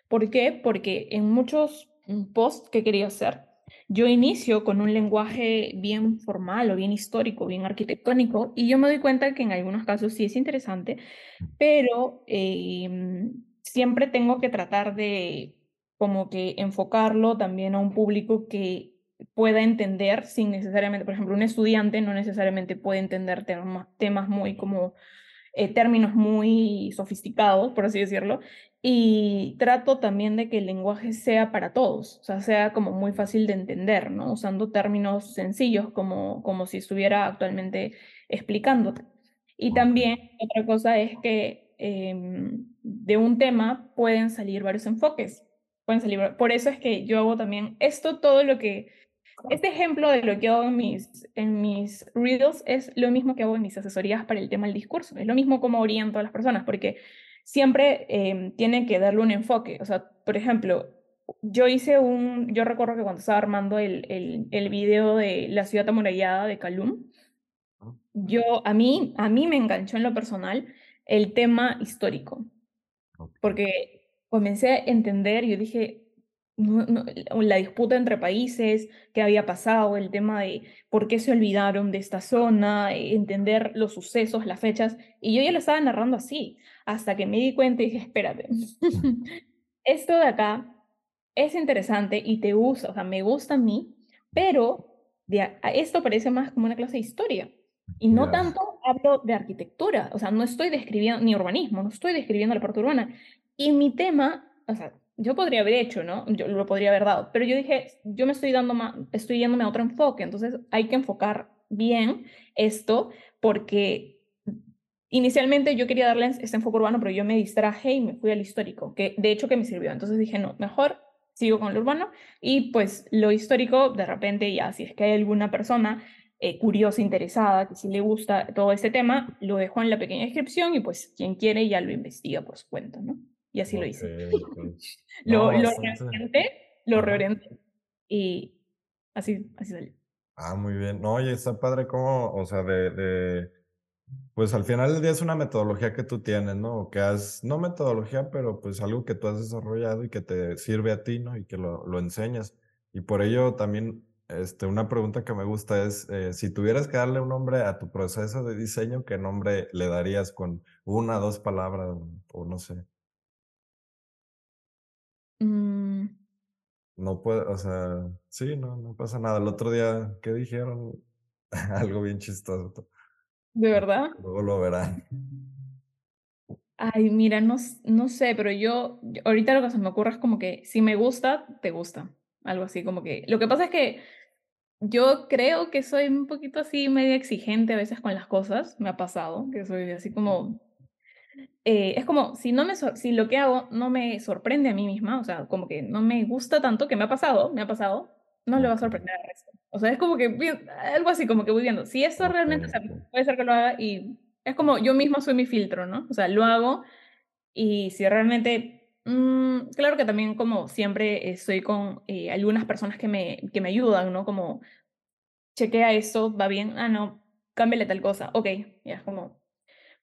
¿Por qué? Porque en muchos mm, posts que quería hacer, yo inicio con un lenguaje bien formal o bien histórico, bien arquitectónico, y yo me doy cuenta que en algunos casos sí es interesante, pero em, siempre tengo que tratar de como que enfocarlo también a un público que pueda entender sin necesariamente, por ejemplo, un estudiante no necesariamente puede entender temas, temas muy como eh, términos muy sofisticados, por así decirlo, y trato también de que el lenguaje sea para todos, o sea, sea como muy fácil de entender, ¿no? Usando términos sencillos como, como si estuviera actualmente explicándote. Y también otra cosa es que em, de un tema pueden salir varios enfoques. Pueden salir, por eso es que yo hago también esto, todo lo que este ejemplo de lo que hago en mis, en mis reels es lo mismo que hago en mis asesorías para el tema del discurso. Es lo mismo como oriento a las personas, porque siempre eh, tiene que darle un enfoque. O sea, por ejemplo, yo hice un, yo recuerdo que cuando estaba armando el, el, el video de la ciudad amurallada de Calum, ¿no? yo, a mí, a mí me enganchó en lo personal el tema histórico porque comencé a entender, yo dije, no- no, la disputa entre países, qué había pasado, el tema de por qué se olvidaron de esta zona, eh, entender los sucesos, las fechas, y yo ya lo estaba narrando así, hasta que me di cuenta y dije, espérate, esto de acá es interesante y te gusta, o sea, me gusta a mí, pero de a esto parece más como una clase de historia. Y no Ya, tanto hablo de arquitectura, o sea, no estoy describiendo ni urbanismo, no estoy describiendo la parte urbana. Y mi tema, o sea, yo podría haber hecho, ¿no? Yo lo podría haber dado, pero yo dije, yo me estoy dando más, estoy yéndome a otro enfoque, entonces hay que enfocar bien esto porque Inicialmente yo quería darle este enfoque urbano, pero yo me distraje y me fui al histórico, que de hecho que me sirvió. Entonces dije, no, mejor sigo con lo urbano y pues lo histórico, de repente ya, si es que hay alguna persona eh, curiosa, interesada, que si le gusta todo este tema, lo dejo en la pequeña descripción y pues quien quiere ya lo investiga por su cuenta, ¿no? Y así lo hice. Lo, No, lo reorienté, lo reorienté y así, así salió. Ah, muy bien. No, oye, está padre como, o sea, de, de Pues al final del día es una metodología que tú tienes, ¿no? Que has, no metodología, pero pues algo que tú has desarrollado y que te sirve a ti, ¿no? Y que lo, lo enseñas. Y por ello también, este, una pregunta que me gusta es, eh, si tuvieras que darle un nombre a tu proceso de diseño, ¿qué nombre le darías con una, dos palabras o no sé? Mm, No puede, o sea, sí, no, no pasa nada. El otro día, ¿qué dijeron? Algo bien chistoso. ¿de verdad? Luego lo verán. Ay, mira, no, no sé, pero yo, yo- ahorita lo que se me ocurre es como que si me gusta, te gusta. Algo así, como que. Lo que pasa es que yo creo que soy un poquito así medio exigente a veces con las cosas. Me ha pasado, que soy así como. eh, es como si no me si lo que hago no me sorprende a mí misma, o sea, como que no me gusta tanto, que me ha pasado, me ha pasado, no le va a sorprender al resto. O sea, es como que algo así, como que voy viendo. Si esto realmente, o sea, puede ser que lo haga y es como yo misma soy mi filtro, ¿no? O sea, lo hago y si realmente, mm, claro que también como siempre estoy con eh, algunas personas que me, que me ayudan, ¿no? Como, chequea esto, va bien, ah, no, cámbiale tal cosa, ok, ya es como,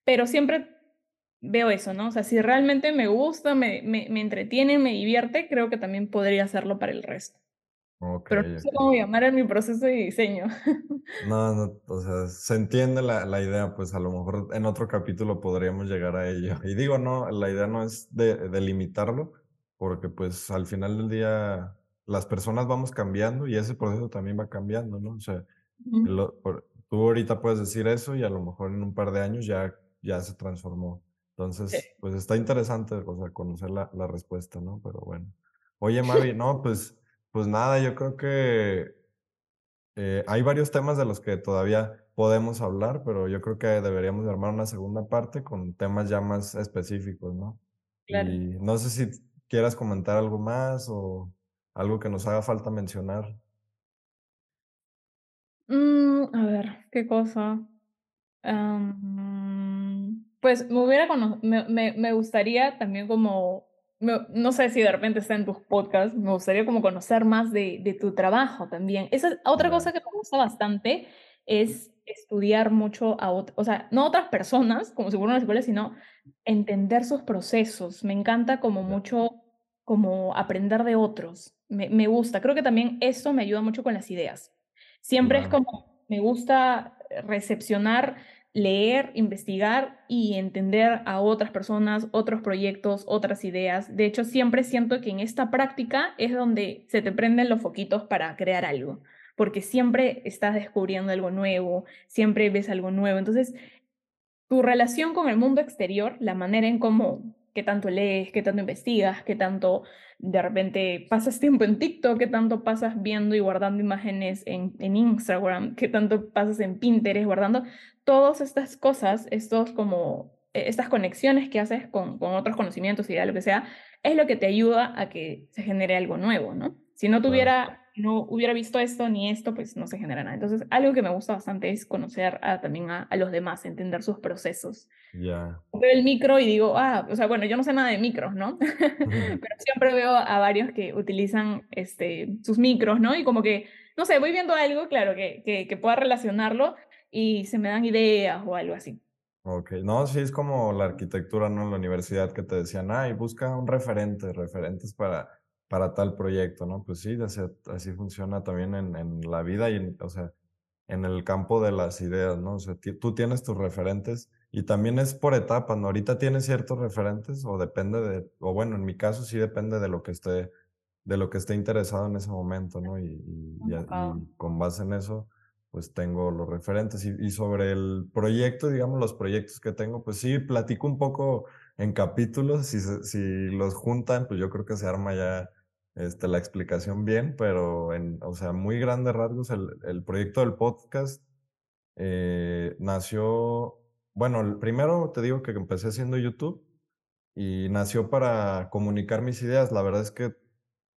pero siempre veo eso, ¿no? O sea, si realmente me gusta, me, me, me entretiene, me divierte, creo que también podría hacerlo para el resto. Ok, Pero no sé cómo llamar a mi proceso de diseño. No, no, o sea, se entiende la, la idea, pues a lo mejor en otro capítulo podríamos llegar a ello. Y digo, no, la idea no es de, de porque pues al final del día las personas vamos cambiando y ese proceso también va cambiando, ¿no? O sea, lo- por- tú ahorita puedes decir eso y a lo mejor en un par de años ya, ya se transformó. Sí, Entonces, pues está interesante, o sea, conocer la, la respuesta, ¿no? Pero bueno. Oye, Mavi, no, pues, pues nada, yo creo que eh, hay varios temas de los que todavía podemos hablar, pero yo creo que deberíamos de armar una segunda parte con temas ya más específicos, ¿no? claro. Y no sé si quieras comentar algo más o algo que nos haga falta mencionar. Mm, a ver, ¿qué cosa? Pues me hubiera me, me, me gustaría también como, no sé si de repente está en tus podcasts, me gustaría como conocer más de, de tu trabajo también. Esa es otra cosa que me gusta bastante, es estudiar mucho a otras, o sea, no otras personas, como si fuera una escuela, sino entender sus procesos. Me encanta como mucho, como aprender de otros. Me, me gusta, creo que también eso me ayuda mucho con las ideas. Siempre es como, me gusta recepcionar leer, investigar y entender a otras personas, otros proyectos, otras ideas. De hecho, siempre siento que en esta práctica es donde se te prenden los foquitos para crear algo, porque siempre estás descubriendo algo nuevo, siempre ves algo nuevo. Entonces, tu relación con el mundo exterior, la manera en cómo, qué tanto lees, qué tanto investigas, qué tanto de repente pasas tiempo en TikTok, qué tanto pasas viendo y guardando imágenes en, Instagram, qué tanto pasas en Pinterest guardando, todas estas cosas, estos como, eh, estas conexiones que haces con, con otros conocimientos, ideas, lo que sea, es lo que te ayuda a que se genere algo nuevo, ¿no? Si no tuviera, no hubiera visto esto ni esto, pues no se genera nada. Entonces, algo que me gusta bastante es conocer a, también a, a los demás, entender sus procesos. ya. Veo el micro y digo, ah, o sea, bueno, yo no sé nada de micros, ¿no? Pero siempre veo a varios que utilizan este, sus micros, ¿no? Y como que, no sé, voy viendo algo, claro, que, que, que pueda relacionarlo y se me dan ideas o algo así. Ok, no, sí es como la arquitectura, ¿no? En la universidad que te decían, ay, busca un referente, referentes para, para tal proyecto, ¿no? Pues sí, así, así funciona también en, en la vida y, en, o sea, en el campo de las ideas, ¿no? O sea, tú tienes tus referentes y también es por etapas, ¿no? Ahorita tienes ciertos referentes o depende de, o bueno, en mi caso sí depende de lo que esté, de lo que esté interesado en ese momento, ¿no? Y, y, y y con base en eso pues tengo los referentes. Y, y sobre el proyecto, digamos, los proyectos que tengo, pues sí, platico un poco en capítulos. Si, si los juntan, pues yo creo que se arma ya este, la explicación bien, pero en, o sea, muy grandes rasgos, el, el proyecto del podcast eh, nació, bueno, primero te digo que empecé haciendo YouTube y nació para comunicar mis ideas. La verdad es que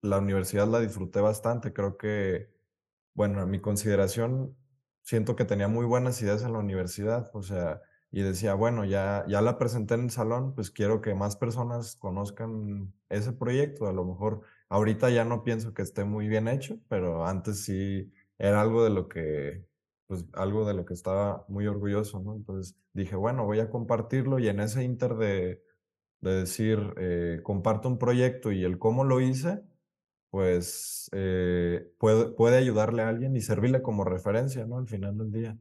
la universidad la disfruté bastante. Creo que bueno, en mi consideración, siento que tenía muy buenas ideas en la universidad, o sea, y decía, bueno, ya, ya la presenté en el salón, pues quiero que más personas conozcan ese proyecto. A lo mejor ahorita ya no pienso que esté muy bien hecho, pero antes sí era algo de lo que pues algo de lo que estaba muy orgulloso, ¿no? Entonces dije, bueno, voy a compartirlo y en ese inter de, de decir, eh, comparto un proyecto y el cómo lo hice, pues eh, puede, puede ayudarle a alguien y servirle como referencia, ¿no? Al final del día.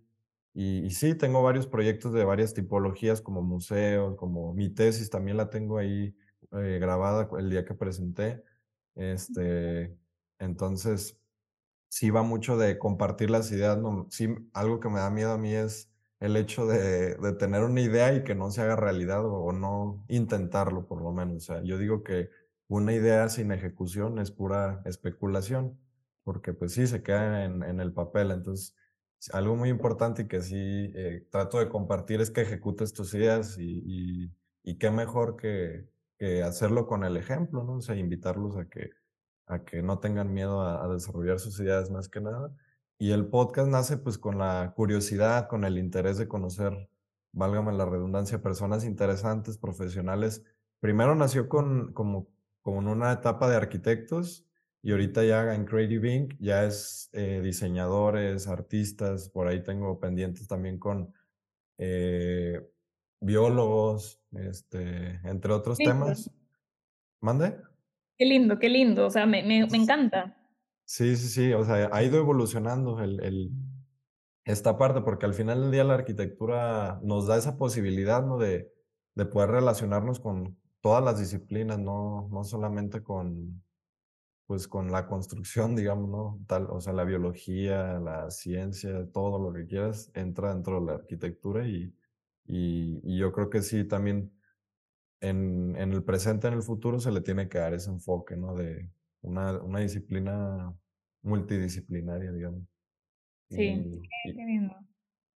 Y, y, sí, tengo varios proyectos de varias tipologías, como museos, como mi tesis también la tengo ahí eh, grabada el día que presenté. Este, entonces, sí va mucho de compartir las ideas. No, sí, algo que me da miedo a mí es el hecho de, de tener una idea y que no se haga realidad o, o, no intentarlo, por lo menos. O sea, yo digo que una idea sin ejecución es pura especulación, porque pues sí, se queda en, el papel. Entonces, algo muy importante y que sí eh, trato de compartir es que ejecutes tus ideas y, y, y qué mejor que, que, hacerlo con el ejemplo, ¿no? O sea, invitarlos a que, a que no tengan miedo a, a, desarrollar sus ideas más que nada. Y el podcast nace pues con la curiosidad, con el interés de conocer, válgame la redundancia, personas interesantes, profesionales. Primero nació con, como, como en una etapa de arquitectos y ahorita ya en Creative Inc. ya es eh, diseñadores, artistas, por ahí tengo pendientes también con eh, biólogos, este, entre otros temas. ¿Mande? Qué lindo, qué lindo, o sea, me me me encanta. Sí, sí, sí, o sea, ha ido evolucionando el el esta parte, porque al final del día la arquitectura nos da esa posibilidad, ¿no? De de poder relacionarnos con todas las disciplinas, no no solamente con pues con la construcción, digamos, ¿no? Tal, o sea, la biología, la ciencia, todo lo que quieras, entra dentro de la arquitectura y, y, y yo creo que sí, también en, en, el presente, en el futuro, se le tiene que dar ese enfoque, ¿no? De una, una disciplina multidisciplinaria, digamos. Sí, Y, qué lindo.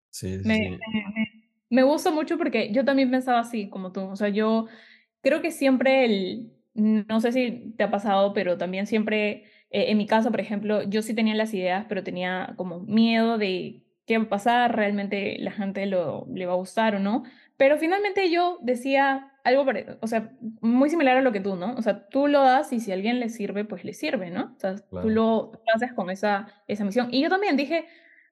sí, Me sí, me me me gusta mucho porque yo también pensaba así como tú, o sea, yo creo que siempre el no sé si te ha pasado, pero también siempre, eh, en mi caso, por ejemplo, yo sí tenía las ideas, pero tenía como miedo de qué va a pasar, realmente la gente lo le va a gustar o no, pero finalmente yo decía algo o sea, muy similar a lo que tú, ¿no? O sea, tú lo das y si a alguien le sirve, pues le sirve, ¿no? O sea, tú claro, lo tú lo haces con esa esa misión. Y yo también dije: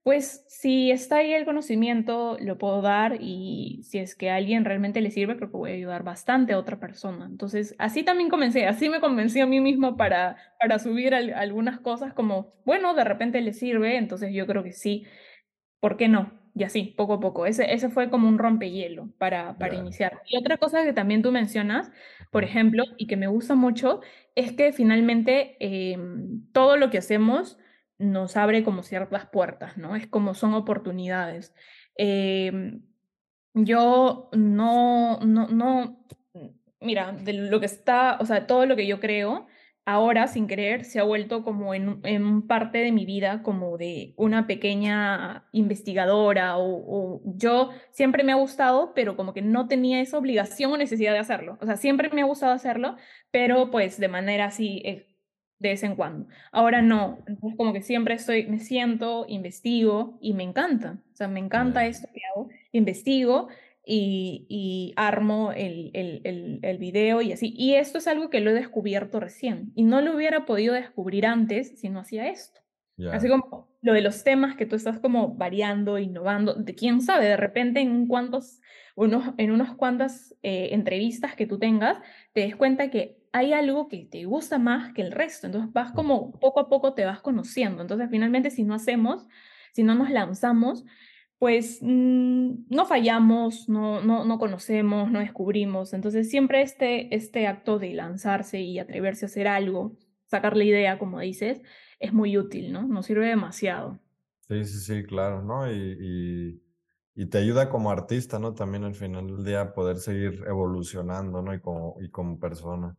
pues si está ahí el conocimiento, lo puedo dar y si es que a alguien realmente le sirve, creo que voy a ayudar bastante a otra persona. Entonces, así también comencé, así me convencí a mí misma para, para subir al- algunas cosas como, bueno, de repente le sirve, entonces yo creo que sí, ¿por qué no? Y así, poco a poco. Ese, ese fue como un rompehielo para, para iniciar. Y otra cosa que también tú mencionas, por ejemplo, y que me gusta mucho, es que finalmente em, todo lo que hacemos nos abre como ciertas puertas, ¿no? Es como son oportunidades. Em, yo no no no, mira, de lo que está, o sea, todo lo que yo creo, ahora, sin querer, se ha vuelto como en parte de mi vida, como de una pequeña investigadora, o o yo siempre me ha gustado, pero como que no tenía esa obligación o necesidad de hacerlo. O sea, siempre me ha gustado hacerlo, pero, pues, de manera así, eh, de vez en cuando. Ahora no, entonces como que siempre estoy me siento, investigo y me encanta. O sea, me encanta esto que hago investigo y, y armo el, el, el, el, video y así. Y esto es algo que lo he descubierto recién y no lo hubiera podido descubrir antes si no hacía esto. Así como lo de los temas que tú estás como variando, innovando, de quién sabe, de repente en cuantos, unos, en unas cuantas eh, entrevistas que tú tengas, te des cuenta que hay algo que te gusta más que el resto. Entonces vas como poco a poco te vas conociendo. Entonces finalmente si no hacemos, si no nos lanzamos, pues mm, no fallamos, no, no, no conocemos, no descubrimos. Entonces siempre este, este acto de lanzarse y atreverse a hacer algo, sacar la idea, como dices, es muy útil, ¿no? Nos sirve demasiado. sí, sí, sí, claro, ¿no? Y, y, y te ayuda como artista, ¿no? También al final del día poder seguir evolucionando, ¿no? Y como, y como persona.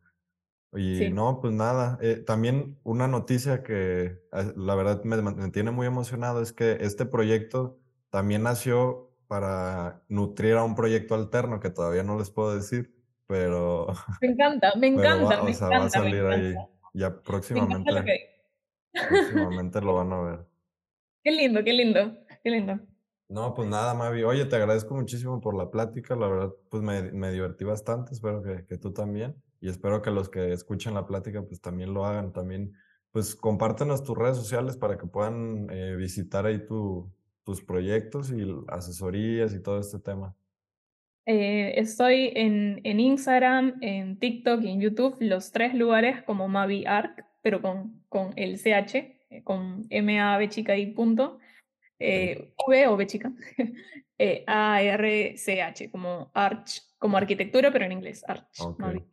Y Sí, no, pues nada, eh, también una noticia que eh, la verdad me, me tiene muy emocionado es que este proyecto también nació para nutrir a un proyecto alterno que todavía no les puedo decir, pero, me encanta, me va, encanta, o me sea, va a encanta, salir encanta. ahí, ya Me encanta lo próximamente, que... próximamente lo van a ver. Qué lindo, qué lindo, qué lindo. No, pues nada, Mavi. Oye, te agradezco muchísimo por la plática. La verdad, pues me, me divertí bastante. Espero que, que tú también. Y espero que los que escuchen la plática, pues también lo hagan. También, pues compártenos tus redes sociales para que puedan eh, visitar ahí tu, tus proyectos y asesorías y todo este tema? Eh, estoy en, en Instagram, en TikTok y en YouTube, los tres lugares como Mavi Arc, pero con, con el CH, eh, con M-A-B chica y punto, eh, V o B chica, eh, A-R-C-H, como Arch, como arquitectura, pero en inglés, Arch. Mavi.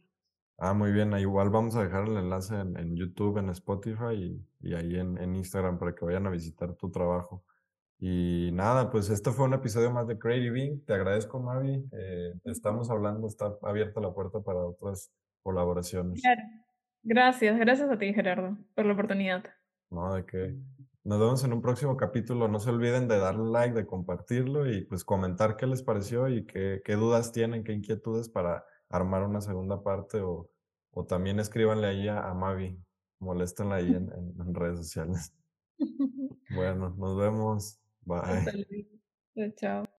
Ah, muy bien. Igual vamos a dejar el enlace en, YouTube, en Spotify y, y ahí en, en, Instagram para que vayan a visitar tu trabajo. Y nada, pues este fue un episodio más de Creative. Te agradezco, Mavi. Eh, estamos hablando, está abierta la puerta para otras colaboraciones. Claro. Gracias, gracias a ti, Gerardo, por la oportunidad. No, de qué. Nos vemos en un próximo capítulo. No se olviden de darle like, de compartirlo y pues comentar qué les pareció y qué, qué dudas tienen, qué inquietudes para armar una segunda parte o, o también escríbanle ahí a, Mavi, moléstenla ahí en, en redes sociales. Bueno, nos vemos. Bye. Chao.